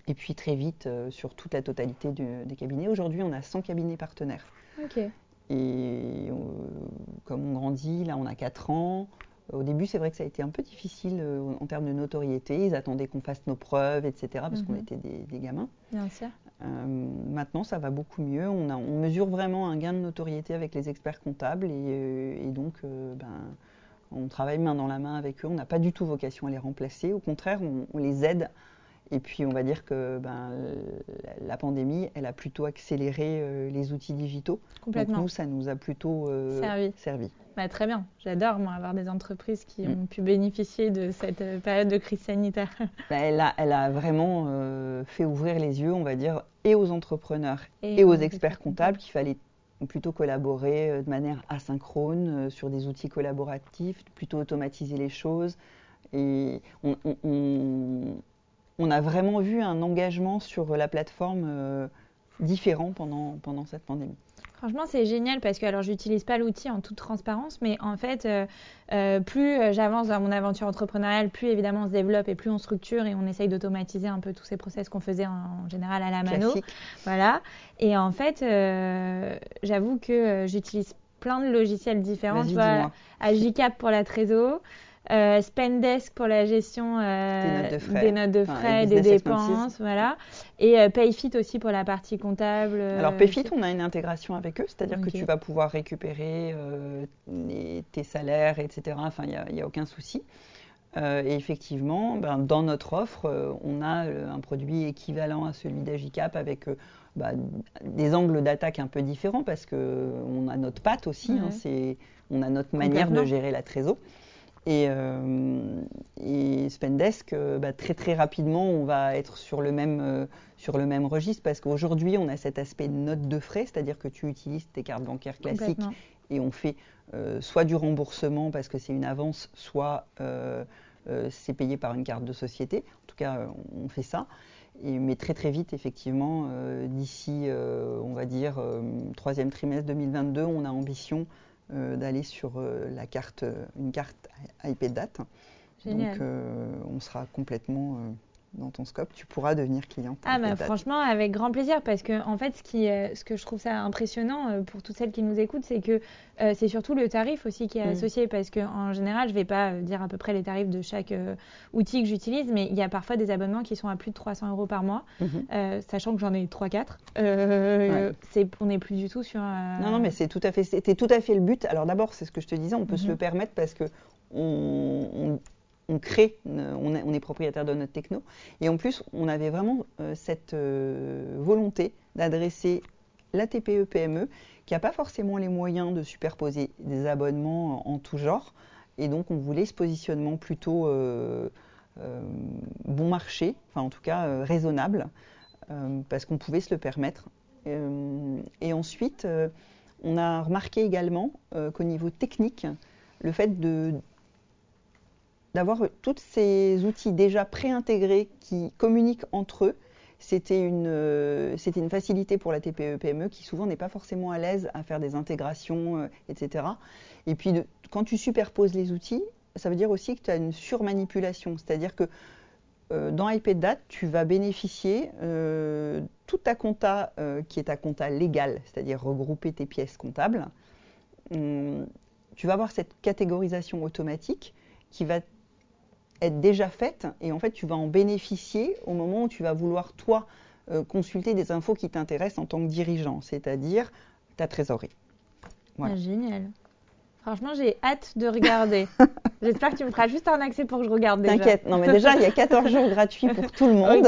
Et puis très vite sur toute la totalité des cabinets. Aujourd'hui, on a 100 cabinets partenaires. Et comme on grandit, là on a 4 ans, au début, c'est vrai que ça a été un peu difficile euh, en termes de notoriété. Ils attendaient qu'on fasse nos preuves, etc., parce qu'on mhm. était des, gamins. Bien sûr. Euh, maintenant, ça va beaucoup mieux. On, a, on, mesure vraiment un gain de notoriété avec les experts comptables et, euh, donc, ben, on travaille main dans la main avec eux. On n'a pas du tout vocation à les remplacer. Au contraire, on les aide et puis, on va dire que ben, la pandémie, elle a plutôt accéléré euh, les outils digitaux. Complètement. Donc, nous, ça nous a plutôt euh, servi. servi. Bah, très bien. J'adore, moi, avoir des entreprises qui mm. ont pu bénéficier de cette euh, période de crise sanitaire. Bah, elle, a, elle, a, vraiment fait ouvrir les yeux, on va dire, et aux entrepreneurs et, aux experts comptables qu'il fallait plutôt collaborer de manière asynchrone sur des outils collaboratifs, plutôt automatiser les choses. Et on, a vraiment vu un engagement sur la plateforme euh, différent pendant cette pandémie. Franchement, c'est génial parce que alors j'utilise pas l'outil en toute transparence, mais en fait, euh, euh, plus j'avance dans mon aventure entrepreneuriale, plus évidemment on se développe et plus on structure et on essaye d'automatiser un peu tous ces process qu'on faisait en, général à la mano. Voilà. Et en fait, j'avoue que j'utilise plein de logiciels différents. Vois, Agicap pour la trésor. Euh, Spendesk pour la gestion euh, des notes de frais, des, dépenses, voilà. Et euh, Payfit aussi pour la partie comptable. Alors Payfit, on a une intégration avec eux, c'est-à-dire que tu vas pouvoir récupérer tes salaires, etc. Enfin, il n'y a, aucun souci. et effectivement, ben, dans notre offre, on a un produit équivalent à celui d'Agicap avec bah, des angles d'attaque un peu différents parce qu'on a notre patte aussi, hein, on a notre manière de gérer la trésor. Et, euh, Spendesk, euh, bah, très très rapidement, on va être sur le même, euh, sur le même registre parce qu'aujourd'hui, on a cet aspect note de frais, c'est-à-dire que tu utilises tes cartes bancaires classiques et on fait soit du remboursement parce que c'est une avance, soit c'est payé par une carte de société. En tout cas, on fait ça. Et, mais très très vite, effectivement, d'ici, on va dire, troisième trimestre 2022, on a ambition d'aller sur euh, la carte, une carte IP Date. Donc euh, on sera complètement dans ton scope, tu pourras devenir cliente. Ah bah, franchement, avec grand plaisir, parce que en fait, ce, qui, ce que je trouve ça impressionnant pour toutes celles qui nous écoutent, c'est que c'est surtout le tarif aussi qui est mm. associé, parce qu'en général, je ne vais pas dire à peu près les tarifs de chaque outil que j'utilise, mais il y a parfois des abonnements qui sont à plus de 300 euros par mois, mm-hmm. sachant que j'en ai 3-4. On n'est plus du tout sur... Non, non, mais c'est tout à fait, tout à fait le but. Alors d'abord, c'est ce que je te disais, on peut se mm-hmm. le permettre parce que on on crée, on est, propriétaire de notre techno. Et en plus, on avait vraiment euh, cette euh, volonté d'adresser la TPE-PME qui n'a pas forcément les moyens de superposer des abonnements en, tout genre. Et donc, on voulait ce positionnement plutôt euh, bon marché, enfin en tout cas raisonnable, parce qu'on pouvait se le permettre. et ensuite, on a remarqué également qu'au niveau technique, le fait de, d'avoir tous ces outils déjà préintégrés qui communiquent entre eux, c'était une, euh, facilité pour la TPE-PME e qui souvent n'est pas forcément à l'aise à faire des intégrations, euh, etc. Et puis quand tu superposes les outils, ça veut dire aussi que tu as une surmanipulation, c'est-à-dire que euh, dans iPadDate, tu vas bénéficier toute ta compta qui est ta compta légale, c'est-à-dire regrouper tes pièces comptables. Hum, tu vas avoir cette catégorisation automatique qui va être déjà faite et en fait tu vas en bénéficier au moment où tu vas vouloir toi euh, consulter des infos qui t'intéressent en tant que dirigeant, c'est-à-dire ta trésorerie. Ah, génial. Franchement, j'ai hâte de regarder. J'espère que tu me feras juste un accès pour que je regarde déjà. T'inquiète, non mais déjà il y a 14 jours gratuits pour tout le monde.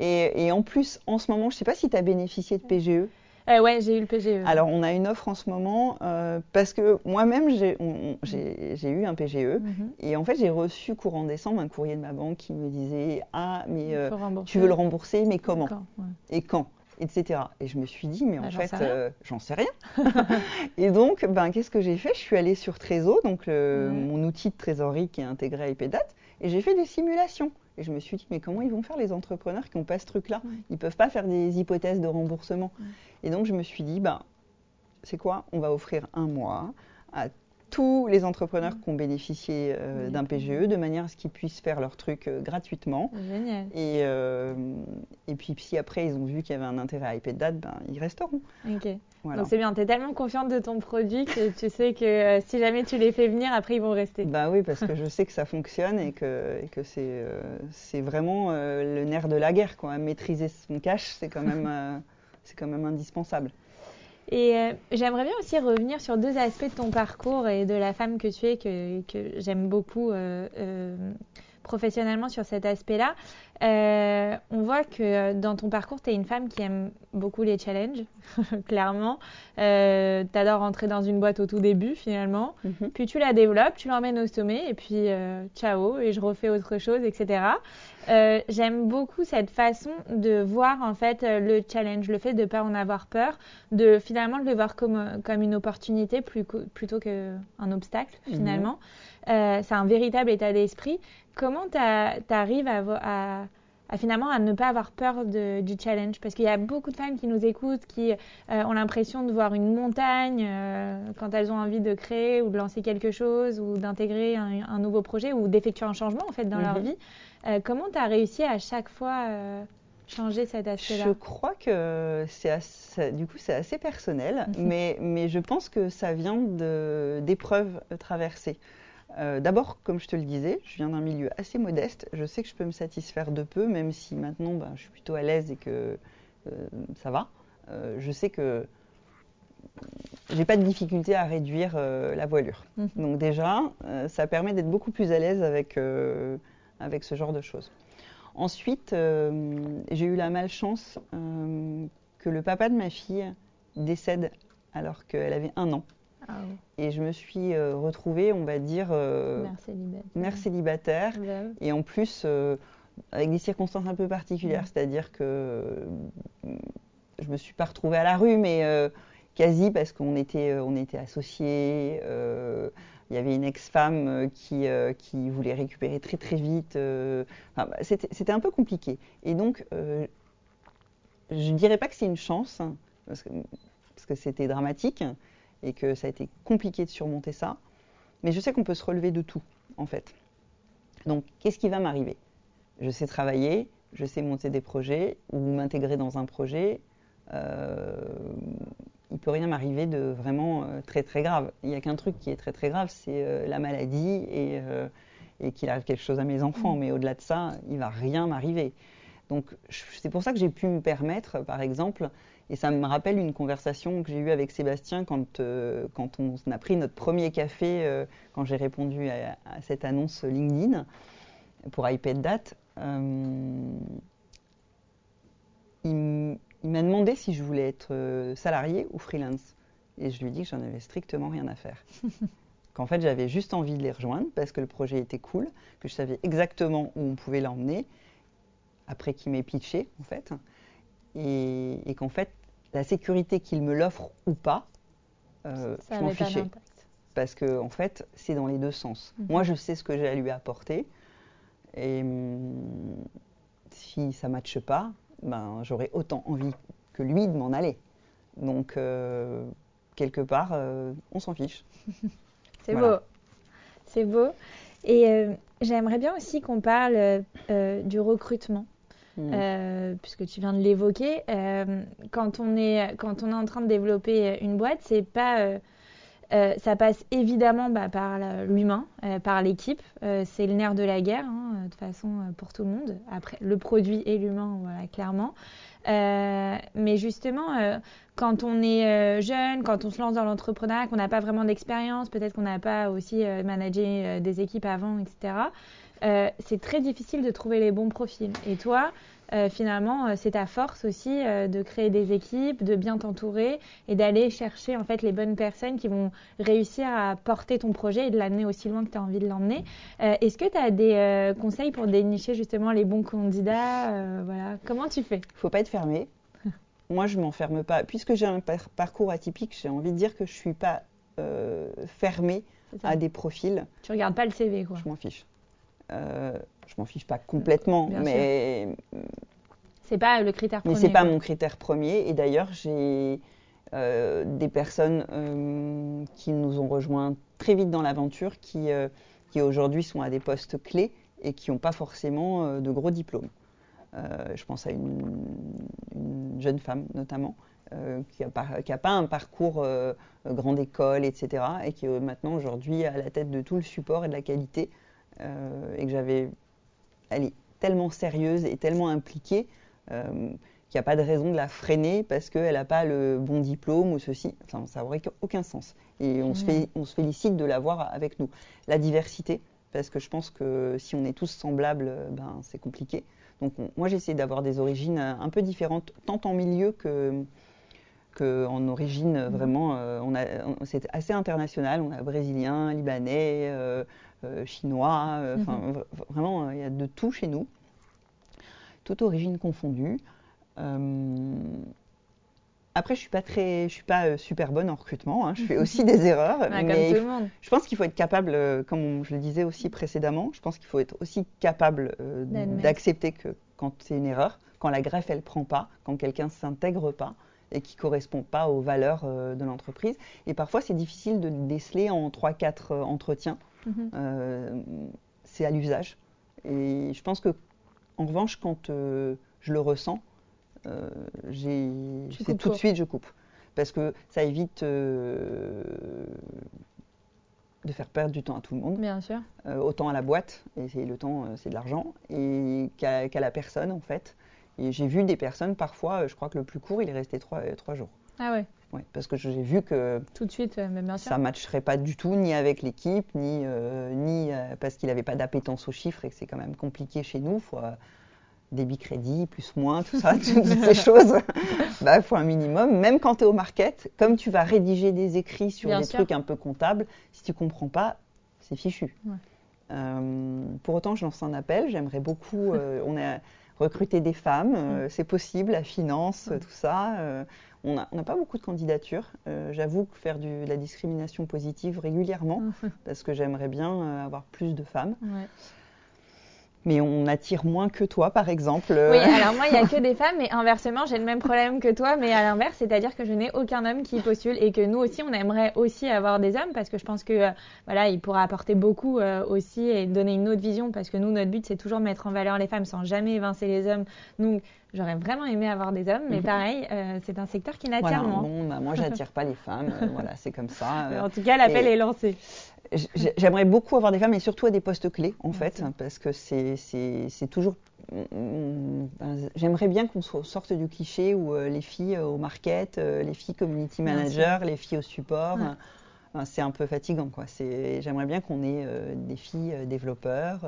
Et, et, en plus, en ce moment, je ne sais pas si tu as bénéficié de PGE. Euh, ouais, j'ai eu le PGE. Alors, on a une offre en ce moment euh, parce que moi-même, j'ai eu un PGE. Mhm. Et en fait, j'ai reçu courant décembre un courrier de ma banque qui me disait Ah, mais euh, tu veux le rembourser, mais comment Et quand? Etc. Et je me suis dit, mais en bah, fait, j'en sais rien. et donc, ben, qu'est-ce que j'ai fait? Je suis allée sur Trésor, donc mon outil de trésorerie qui est intégré à IPDAT, et j'ai fait des simulations. Et je me suis dit, mais comment ils vont faire les entrepreneurs qui n'ont pas ce truc-là? Ils ne peuvent pas faire des hypothèses de remboursement. Et donc, je me suis dit, ben, c'est quoi? On va offrir un mois à tous les entrepreneurs qui ont bénéficié euh, d'un PGE de manière à ce qu'ils puissent faire leur truc euh, gratuitement. Génial. Et, euh, et puis si après ils ont vu qu'il y avait un intérêt à IP Date, ben, ils resteront. Ok. Voilà. Donc c'est bien, tu es tellement confiante de ton produit que tu sais que si jamais tu les fais venir, après ils vont rester. Bah oui, parce que je sais que ça fonctionne et que, et que c'est c'est vraiment le nerf de la guerre. Quoi. Maîtriser son cash, c'est quand, même, c'est quand même indispensable. Et euh, j'aimerais bien aussi revenir sur deux aspects de ton parcours et de la femme que tu es, que, j'aime beaucoup euh, euh, professionnellement sur cet aspect-là. Euh, on voit que euh, dans ton parcours, tu es une femme qui aime beaucoup les challenges, clairement. Euh, tu adores rentrer dans une boîte au tout début, finalement. Mhm. Puis tu la développes, tu l'emmènes au sommet, et puis euh, ciao, et je refais autre chose, etc. J'aime beaucoup cette façon de voir en fait le challenge, le fait de ne pas en avoir peur, de finalement de le voir comme, comme une opportunité plus plutôt qu'un obstacle Mhm. finalement. Euh, C'est un véritable état d'esprit. Comment tu arrives à, à finalement à ne pas avoir peur de- du challenge Parce qu'il y a beaucoup de femmes qui nous écoutent, qui euh, ont l'impression de voir une montagne euh, quand elles ont envie de créer ou de lancer quelque chose ou d'intégrer un, un nouveau projet ou d'effectuer un changement en fait dans leur Mhm. vie. Euh, comment tu as réussi à chaque fois changer cet Je aspect-là crois que c'est assez- du coup c'est assez personnel, Mhm. mais, mais je pense que ça vient d'épreuves traversées. Euh, D'abord, comme je te le disais, je viens d'un milieu assez modeste. Je sais que je peux me satisfaire de peu, même si maintenant ben, je suis plutôt à l'aise et que euh, ça va. Euh, je sais que j'ai pas de difficulté à réduire la voilure. Mhm. Donc déjà, ça permet d'être beaucoup plus à l'aise avec, avec ce genre de choses. Ensuite, j'ai eu la malchance que le papa de ma fille décède alors qu'elle avait un an. Ah oui, Et je me suis euh, retrouvée, on va dire, euh, mère célibataire. mère célibataire. Bah. Et en plus, euh, avec des circonstances un peu particulières, c'est-à-dire que je me suis pas retrouvée à la rue, mais quasi parce qu'on était, on était associés. il y avait une ex-femme qui, qui voulait récupérer très très vite. enfin, bah, c'était un peu compliqué. Et donc, je ne dirais pas que c'est une chance, hein, parce que c'était dramatique et que ça a été compliqué de surmonter ça. Mais je sais qu'on peut se relever de tout, en fait. Donc, qu'est-ce qui va m'arriver? Je sais travailler, je sais monter des projets ou m'intégrer dans un projet. Euh, il peut rien m'arriver de vraiment euh, très très grave. Il n'y a qu'un truc qui est très très grave, c'est euh, la maladie et, euh, et qu'il arrive quelque chose à mes enfants. Mm. Mais au-delà de ça, il va rien m'arriver. Donc c'est pour ça que j'ai pu me permettre, par exemple, et ça me rappelle une conversation que j'ai eue avec Sébastien quand, euh, quand on a pris notre premier café, euh, quand j'ai répondu à, à cette annonce LinkedIn pour iPad Date. Euh, il m'a demandé si je voulais être salarié ou freelance. Et je lui ai dit que j'en avais strictement rien à faire. Qu'en fait, j'avais juste envie de les rejoindre parce que le projet était cool, que je savais exactement où on pouvait l'emmener, après qu'il m'ait pitché, en fait. Et, et qu'en fait, la sécurité qu'il me l'offre ou pas, euh, je m'en fichais. Parce que, en fait, c'est dans les deux sens. Mhm. Moi, je sais ce que j'ai à lui apporter. Et hum, si ça ne matche pas, ben, j'aurais autant envie que lui de m'en aller. Donc, euh, quelque part, euh, on s'en fiche. C'est Voilà. beau. C'est beau. Et j'aimerais bien aussi qu'on parle du recrutement. Mm. Euh, puisque tu viens de l'évoquer, euh, quand on est quand on est en train de développer une boîte, c'est pas euh, euh, ça passe évidemment bah, par l'humain, euh, par l'équipe. Euh, c'est le nerf de la guerre, hein, de toute façon euh, pour tout le monde. Après, le produit et l'humain, voilà, clairement. Euh, mais justement, euh, quand on est euh, jeune, quand on se lance dans l'entrepreneuriat, qu'on n'a pas vraiment d'expérience, peut-être qu'on n'a pas aussi euh, managé euh, des équipes avant, etc. euh, c'est très difficile de trouver les bons profils. Et toi, euh, finalement, euh, c'est ta force aussi euh, de créer des équipes, de bien t'entourer et d'aller chercher en fait les bonnes personnes qui vont réussir à porter ton projet et de l'amener aussi loin que tu as envie de l'emmener. Est-ce que tu as des conseils pour dénicher justement les bons candidats voilà. Comment tu fais? Il faut pas être fermé. Moi, je m'enferme pas. Puisque j'ai un par- parcours atypique, j'ai envie de dire que je suis pas fermée à des profils. Tu regardes pas le CV, quoi. Je m'en fiche. Euh, je m'en fiche pas complètement, Bien mais, C'est pas le critère mais premier. c'est pas mon critère premier. Et d'ailleurs, j'ai euh, des personnes euh, qui nous ont rejoints très vite dans l'aventure qui, qui aujourd'hui sont à des postes clés et qui n'ont pas forcément de gros diplômes. je pense à une, une jeune femme notamment qui n'a pas un parcours grande école, etc., et qui est maintenant aujourd'hui à la tête de tout le support et de la qualité, et que j'avais, elle est tellement sérieuse et tellement impliquée qu'il n'y a pas de raison de la freiner parce qu'elle n'a pas le bon diplôme ou ceci. Enfin, ça n'aurait aucun sens. Et on, se on se félicite de l'avoir avec nous. La diversité, parce que je pense que si on est tous semblables, ben, c'est compliqué. Donc moi j'essaie d'avoir des origines un peu différentes, tant en milieu que, en origine, mhm. vraiment, euh, on a, c'est assez international. On a brésilien, libanais, euh, euh, chinois. Enfin, mhm. vraiment, il y a de tout chez nous, toute origine confondue. Après, je suis pas très, je suis pas super bonne en recrutement. Hein. Je fais aussi des erreurs, mais je pense qu'il faut être capable, comme je le disais aussi précédemment, je pense qu'il faut être aussi capable d'accepter que quand c'est une erreur, quand la greffe elle prend pas, quand quelqu'un s'intègre pas, et qui ne correspond pas aux valeurs euh, de l'entreprise. Et parfois, c'est difficile de déceler en 3-4 euh, entretiens. Mhm. Euh, c'est à l'usage. Et je pense que, en revanche, quand je le ressens, c'est tout de suite je coupe. Parce que ça évite de faire perdre du temps à tout le monde. Bien sûr. autant à la boîte, et le temps, c'est de l'argent, et qu'à la personne, en fait. Et j'ai vu des personnes, parfois, euh, je crois que le plus court, il est resté trois, euh, trois jours. Ah ouais Ouais, parce que j'ai vu que tout de suite, euh, bien sûr. ça ne matcherait pas du tout, ni avec l'équipe, ni, ni parce qu'il n'avait pas d'appétence aux chiffres et que c'est quand même compliqué chez nous. Faut débit crédit, plus moins, tout ça, toutes ces choses. Il bah, faut un minimum. Même quand tu es au market, comme tu vas rédiger des écrits sur des trucs un peu comptables, si tu comprends pas, c'est fichu. pour autant, je lance un appel. J'aimerais beaucoup. on a recruter des femmes, euh, mm. c'est possible, la finance, mm. tout ça. Euh, on n'a pas beaucoup de candidatures. Euh, j'avoue que faire de la discrimination positive régulièrement, mm. parce que j'aimerais bien avoir plus de femmes mais on attire moins que toi, par exemple. Oui, alors moi, il n'y a que des femmes, mais inversement, j'ai le même problème que toi, mais à l'inverse, c'est-à-dire que je n'ai aucun homme qui postule et que nous aussi, on aimerait aussi avoir des hommes parce que je pense que euh, voilà, il pourra apporter beaucoup euh, aussi et donner une autre vision parce que nous, notre but, c'est toujours mettre en valeur les femmes sans jamais évincer les hommes. Donc, J'aurais vraiment aimé avoir des hommes, mais mhm. pareil, euh, c'est un secteur qui n'attire moins. Non, bah, moi, j'attire pas les femmes. voilà, c'est comme ça. en tout cas, l'appel est lancé. J'aimerais beaucoup avoir des femmes, et surtout à des postes clés, en fait, parce que c'est toujours. J'aimerais bien qu'on sorte du cliché où euh, les filles euh, au market, euh, les filles community manager, les filles au support. c'est un peu fatigant, quoi. J'aimerais bien qu'on ait des filles développeurs.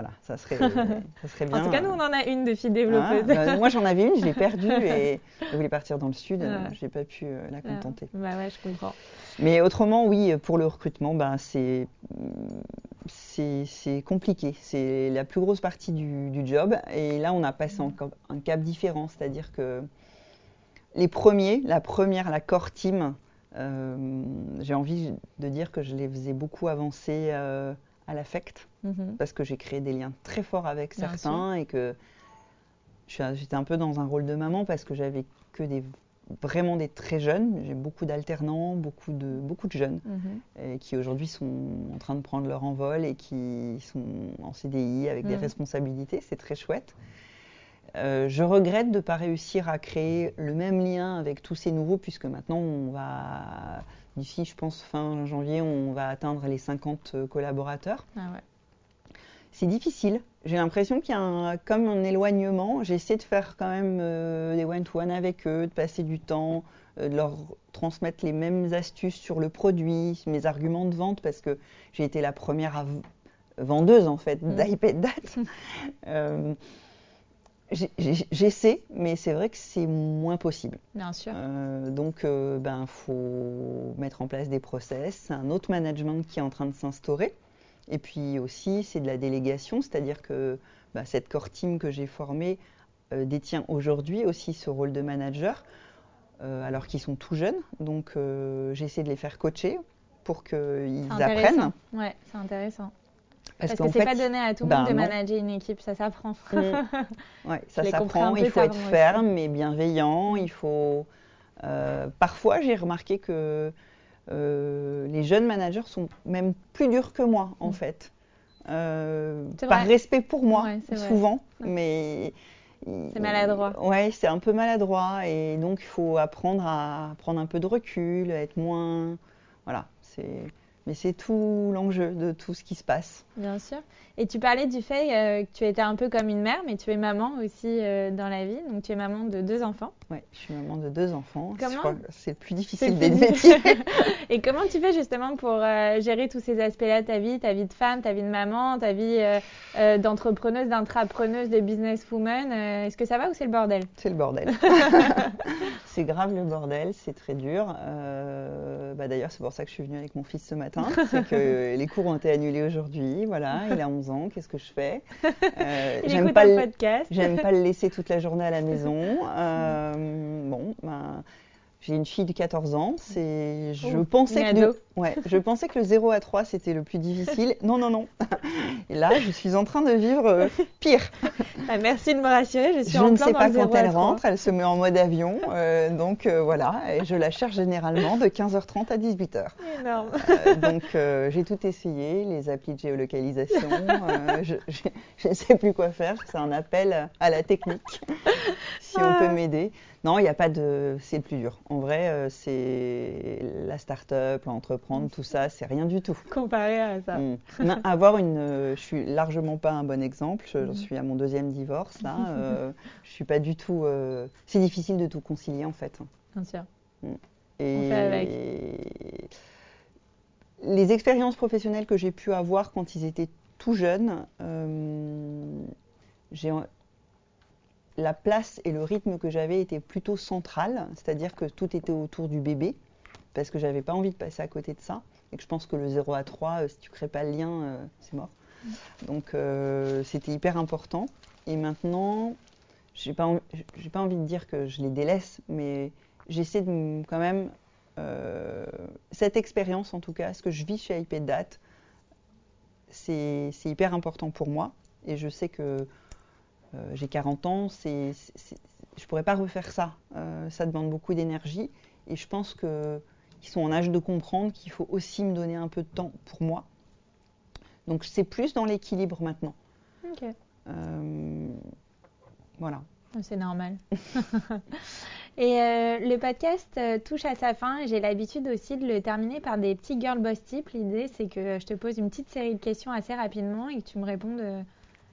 Voilà, ça serait, ça serait bien. En tout cas, nous, on en a une de filles développeuses. Ah, bah, moi, j'en avais une, je l'ai perdue et je voulais partir dans le sud. Je n'ai pas pu la ah. contenter. bah ouais, je comprends. Mais autrement, oui, pour le recrutement, ben, c'est compliqué. C'est la plus grosse partie du, job. Et là, on a passé un, cap différent. C'est-à-dire que les premiers, la première, la core team, euh, j'ai envie de dire que je les faisais beaucoup avancer euh, à l'affect. Mhm. Parce que j'ai créé des liens très forts avec certains et que j'étais un peu dans un rôle de maman parce que j'avais que des vraiment des très jeunes. J'ai beaucoup d'alternants, beaucoup de, beaucoup de jeunes mhm. qui aujourd'hui sont en train de prendre leur envol et qui sont en CDI avec des mhm. responsabilités. C'est très chouette. Euh, je regrette de ne pas réussir à créer le même lien avec tous ces nouveaux, puisque maintenant, on va, d'ici, je pense, fin janvier, on va atteindre les 50 collaborateurs. Ah ouais c'est difficile. J'ai l'impression qu'il y a comme un éloignement. J'essaie de faire quand même euh, des one-to-one avec eux, de passer du temps, euh, de leur transmettre les mêmes astuces sur le produit, mes arguments de vente, parce que j'ai été la première vendeuse en fait mmh. d'iPad Date. Euh, j'essaie, mais c'est vrai que c'est moins possible. Bien sûr. donc, il ben, faut mettre en place des process. C'est un autre management qui est en train de s'instaurer. Et puis aussi, c'est de la délégation, c'est-à-dire que bah, cette core team que j'ai formée euh, détient aujourd'hui aussi ce rôle de manager, euh, alors qu'ils sont tout jeunes. Donc euh, j'essaie de les faire coacher pour qu'ils apprennent. Ouais, c'est intéressant. Parce, que c'est pas donné à tout le monde bah, de manager une équipe, ça s'apprend. Mm. ouais, ça s'apprend. Il faut être ferme et bienveillant. Il faut. parfois, j'ai remarqué que les jeunes managers sont même plus durs que moi, en mm. fait. par vrai. respect pour moi, souvent, mais c'est maladroit. Ouais, c'est un peu maladroit et donc il faut apprendre à prendre un peu de recul, à être moins. Voilà, c'est. Mais c'est tout l'enjeu de tout ce qui se passe. Bien sûr. Et tu parlais du fait euh, que tu étais un peu comme une mère, mais tu es maman aussi euh, dans la vie. Donc tu es maman de deux enfants. Oui, je suis maman de deux enfants. Comment C'est le plus difficile des métiers. Et comment tu fais justement pour euh, gérer tous ces aspects-là de ta vie, ta vie de femme, ta vie de maman, ta vie d'entrepreneuse, d'intrapreneuse, de businesswoman Est-ce que ça va ou c'est le bordel? C'est le bordel. c'est grave le bordel, c'est très dur. Bah, D'ailleurs, c'est pour ça que je suis venue avec mon fils ce matin. c'est que les cours ont été annulés aujourd'hui. Voilà, il a 11 ans. Qu'est-ce que je fais? Euh, J'aime pas, le podcast. J'aime pas le laisser toute la journée à la maison. Euh, bon, ben, j'ai une fille de 14 ans. C'est, je oh, pensais que ouais, je pensais que le 0 à 3 c'était le plus difficile. Non, non, non. Et là, je suis en train de vivre euh, pire. Ah, merci de me rassurer. Je suis je ne sais pas quand elle rentre. Elle se met en mode avion. Euh, donc euh, voilà. Et je la cherche généralement de 15h30 à 18h. Énorme. donc j'ai tout essayé, les applis de géolocalisation. je ne sais plus quoi faire. C'est un appel à la technique. si on peut ah. m'aider. Non, il n'y a pas de. C'est le plus dur. En vrai, euh, c'est la start-up, l'entreprendre, tout ça, c'est rien du tout. Comparé à ça. Hmm. avoir une. Euh, je suis largement pas un bon exemple. J'en hmm. suis à mon deuxième divorce, là. Euh, je suis pas du tout. C'est difficile de tout concilier, en fait. Bien sûr. Hmm. Et. Les expériences professionnelles que j'ai pu avoir quand ils étaient tout jeunes, j'ai la place et le rythme que j'avais étaient plutôt central, c'est-à-dire que tout était autour du bébé, parce que j'avais pas envie de passer à côté de ça, et que je pense que le 0 à 3, euh, si tu crées pas le lien, euh, c'est mort. Mm. Donc euh, c'était hyper important. Et maintenant, j'ai pas, j'ai pas envie de dire que je les délaisse, mais j'essaie de quand même cette expérience en tout cas, ce que je vis chez IP Date, c'est hyper important pour moi. Et je sais que euh, j'ai 40 ans, c'est, je ne pourrais pas refaire ça. Euh, ça demande beaucoup d'énergie. Et je pense qu'ils sont en âge de comprendre qu'il faut aussi me donner un peu de temps pour moi. Donc c'est plus dans l'équilibre maintenant. Ok. Euh, voilà. C'est normal. et le podcast touche à sa fin. J'ai l'habitude aussi de le terminer par des petits girl boss tips. L'idée, c'est que je te pose une petite série de questions assez rapidement et que tu me répondes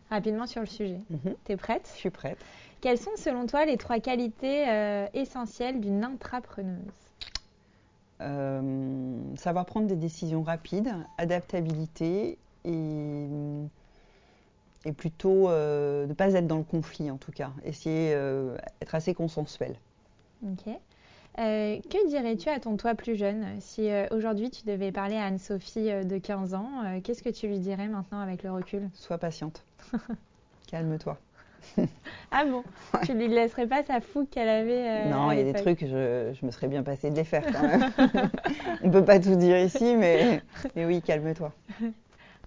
rapidement sur le sujet. Mhm. Tu es prête? Je suis prête. Quelles sont selon toi les trois qualités euh, essentielles d'une intrapreneuse? Euh, Savoir prendre des décisions rapides, adaptabilité et, et plutôt euh, ne pas être dans le conflit en tout cas. Essayer d'être assez consensuel. Ok. Que dirais-tu à ton toi plus jeune? Si aujourd'hui tu devais parler à Anne-Sophie de 15 ans, qu'est-ce que tu lui dirais maintenant avec le recul? Sois patiente. Calme-toi. ah bon? Tu lui laisserais pas sa fougue qu'elle avait euh, Non, il y a des trucs, je, je, me serais bien passé de les faire quand même. On peut pas tout dire ici, mais, mais oui, calme-toi.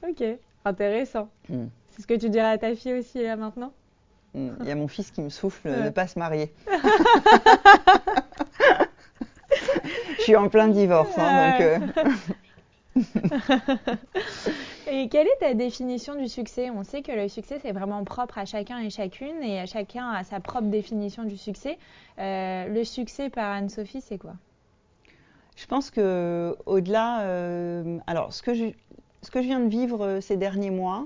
ok, intéressant. Hmm. C'est ce que tu dirais à ta fille aussi là maintenant? Hmm. Il y a mon fils qui me souffle de ne pas se marier. je suis en plein divorce, hein, donc. Euh. Et quelle est ta définition du succès? On sait que le succès, c'est vraiment propre à chacun et chacune, et chacun a sa propre définition du succès. Euh, le succès par Anne-Sophie, c'est quoi? Je pense que au-delà, euh, alors ce que, je, ce que je viens de vivre ces derniers mois,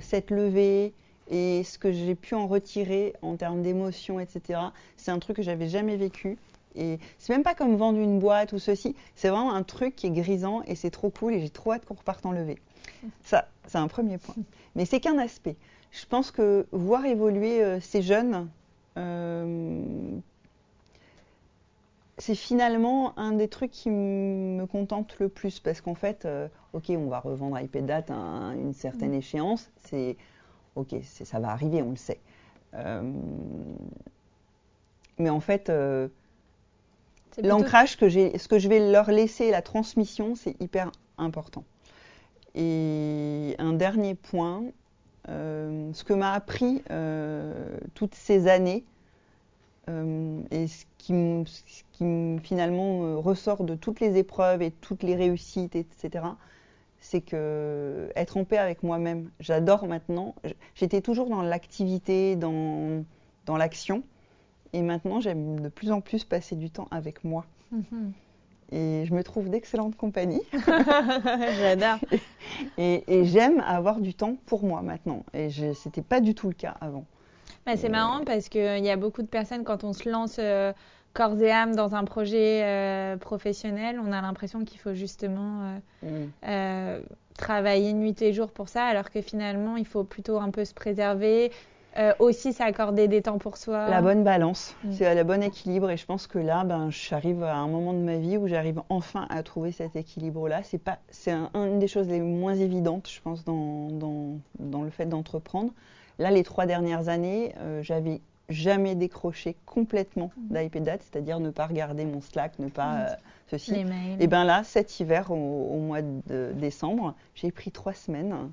cette levée et ce que j'ai pu en retirer en termes d'émotions, etc., c'est un truc que j'avais jamais vécu. Et c'est même pas comme vendre une boîte ou ceci, c'est vraiment un truc qui est grisant et c'est trop cool et j'ai trop hâte qu'on reparte en levée. Ça, c'est un premier point. Mais c'est qu'un aspect. Je pense que voir évoluer euh, ces jeunes, euh, c'est finalement un des trucs qui me contente le plus parce qu'en fait, euh, ok, on va revendre iPad à une certaine mm. échéance, c'est ok, ça va arriver, on le sait. mais en fait, l'ancrage que ce que je vais leur laisser, la transmission, c'est hyper important. Et un dernier point, euh, ce que m'a appris euh, toutes ces années, Euh, et ce qui, finalement ressort de toutes les épreuves et toutes les réussites, etc., c'est que être en paix avec moi-même. J'adore maintenant. J'étais toujours dans l'activité, dans l'action. Et maintenant, j'aime de plus en plus passer du temps avec moi. Mhm. Et je me trouve d'excellente compagnie. J'adore. Et, et j'aime avoir du temps pour moi maintenant. Et ce n'était pas du tout le cas avant. Bah, c'est marrant parce qu'il y a beaucoup de personnes, quand on se lance euh, corps et âme dans un projet euh, professionnel, on a l'impression qu'il faut justement euh, mm. travailler nuit et jour pour ça, alors que finalement, il faut plutôt un peu se préserver, euh, aussi s'accorder des temps pour soi. La bonne balance, mm. c'est le bon équilibre et je pense que là, ben, j'arrive à un moment de ma vie où j'arrive enfin à trouver cet équilibre-là. C'est pas, c'est une des choses les moins évidentes, je pense, dans, dans, dans le fait d'entreprendre. Là, les trois dernières années, euh, j'avais jamais décroché complètement mm. d'iPad, c'est-à-dire ne pas regarder mon Slack, ne pas mm. euh, ceci. Et bien là, cet hiver, au, au mois de décembre, j'ai pris trois semaines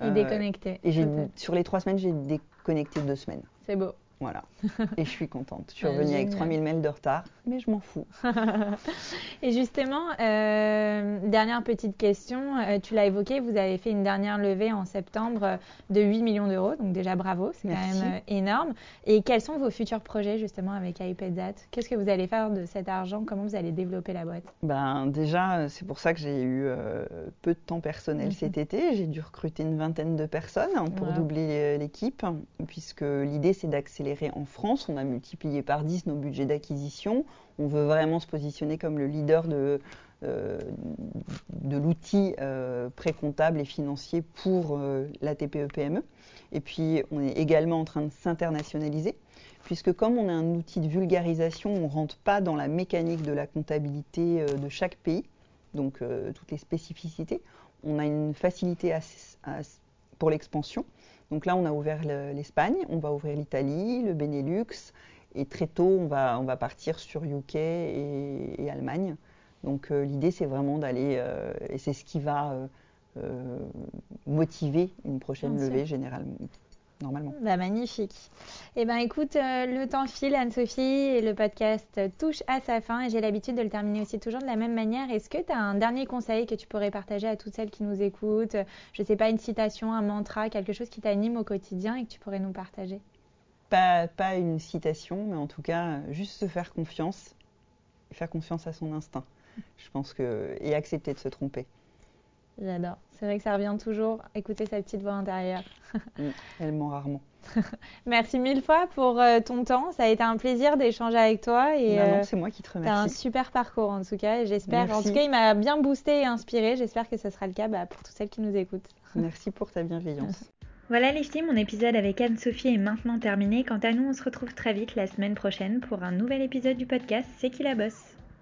et euh, déconnecté. Et sur les trois semaines, j'ai déconnecté deux semaines. C'est beau. Voilà. Et je suis contente. Je suis revenue avec 3000 mails de retard, mais je m'en fous. et justement, euh, dernière petite question. Euh, tu l'as évoqué, vous avez fait une dernière levée en septembre de 8 millions d'euros. Donc déjà, bravo. C'est quand même énorme. Et quels sont vos futurs projets justement avec iPadZat Qu'est-ce que vous allez faire de cet argent? Comment vous allez développer la boîte? Ben, Déjà, c'est pour ça que j'ai eu peu de temps personnel mhm. cet été. J'ai dû recruter une vingtaine de personnes pour doubler l'équipe, puisque l'idée, c'est d'accélérer en France. On a multiplié par 10 nos budgets d'acquisition. On veut vraiment se positionner comme le leader de, euh, l'outil euh, pré-comptable et financier pour euh, la TPE-PME. Et puis, on est également en train de s'internationaliser, puisque comme on a un outil de vulgarisation, on ne rentre pas dans la mécanique de la comptabilité de chaque pays, donc toutes les spécificités. On a une facilité pour l'expansion. Donc là, on a ouvert l'Espagne, on va ouvrir l'Italie, le Benelux, et très tôt, on va, on va partir sur UK et, Allemagne. Donc euh, l'idée, c'est vraiment d'aller, euh, et c'est ce qui va euh, motiver une prochaine levée généralement normalement. Bah, magnifique. Eh ben écoute, euh, le temps file, Anne-Sophie, et le podcast touche à sa fin. Et j'ai l'habitude de le terminer aussi toujours de la même manière. Est-ce que tu as un dernier conseil que tu pourrais partager à toutes celles qui nous écoutent? Je ne sais pas, une citation, un mantra, quelque chose qui t'anime au quotidien et que tu pourrais nous partager? Pas, pas une citation, mais en tout cas, juste se faire confiance, faire confiance à son instinct. Je pense que et accepter de se tromper. J'adore. C'est vrai que ça revient toujours, écouter sa petite voix intérieure. Mm, elle ment rarement. Merci mille fois pour euh, ton temps. Ça a été un plaisir d'échanger avec toi. Et, non, euh, c'est moi qui te remercie. Tu as un super parcours en tout cas. J'espère. En tout cas, il m'a bien boosté et inspiré. J'espère que ce sera le cas bah, pour toutes celles qui nous écoutent. Merci pour ta bienveillance. Voilà les filles, mon épisode avec Anne-Sophie est maintenant terminé. Quant à nous, on se retrouve très vite la semaine prochaine pour un nouvel épisode du podcast C'est qui la bosse?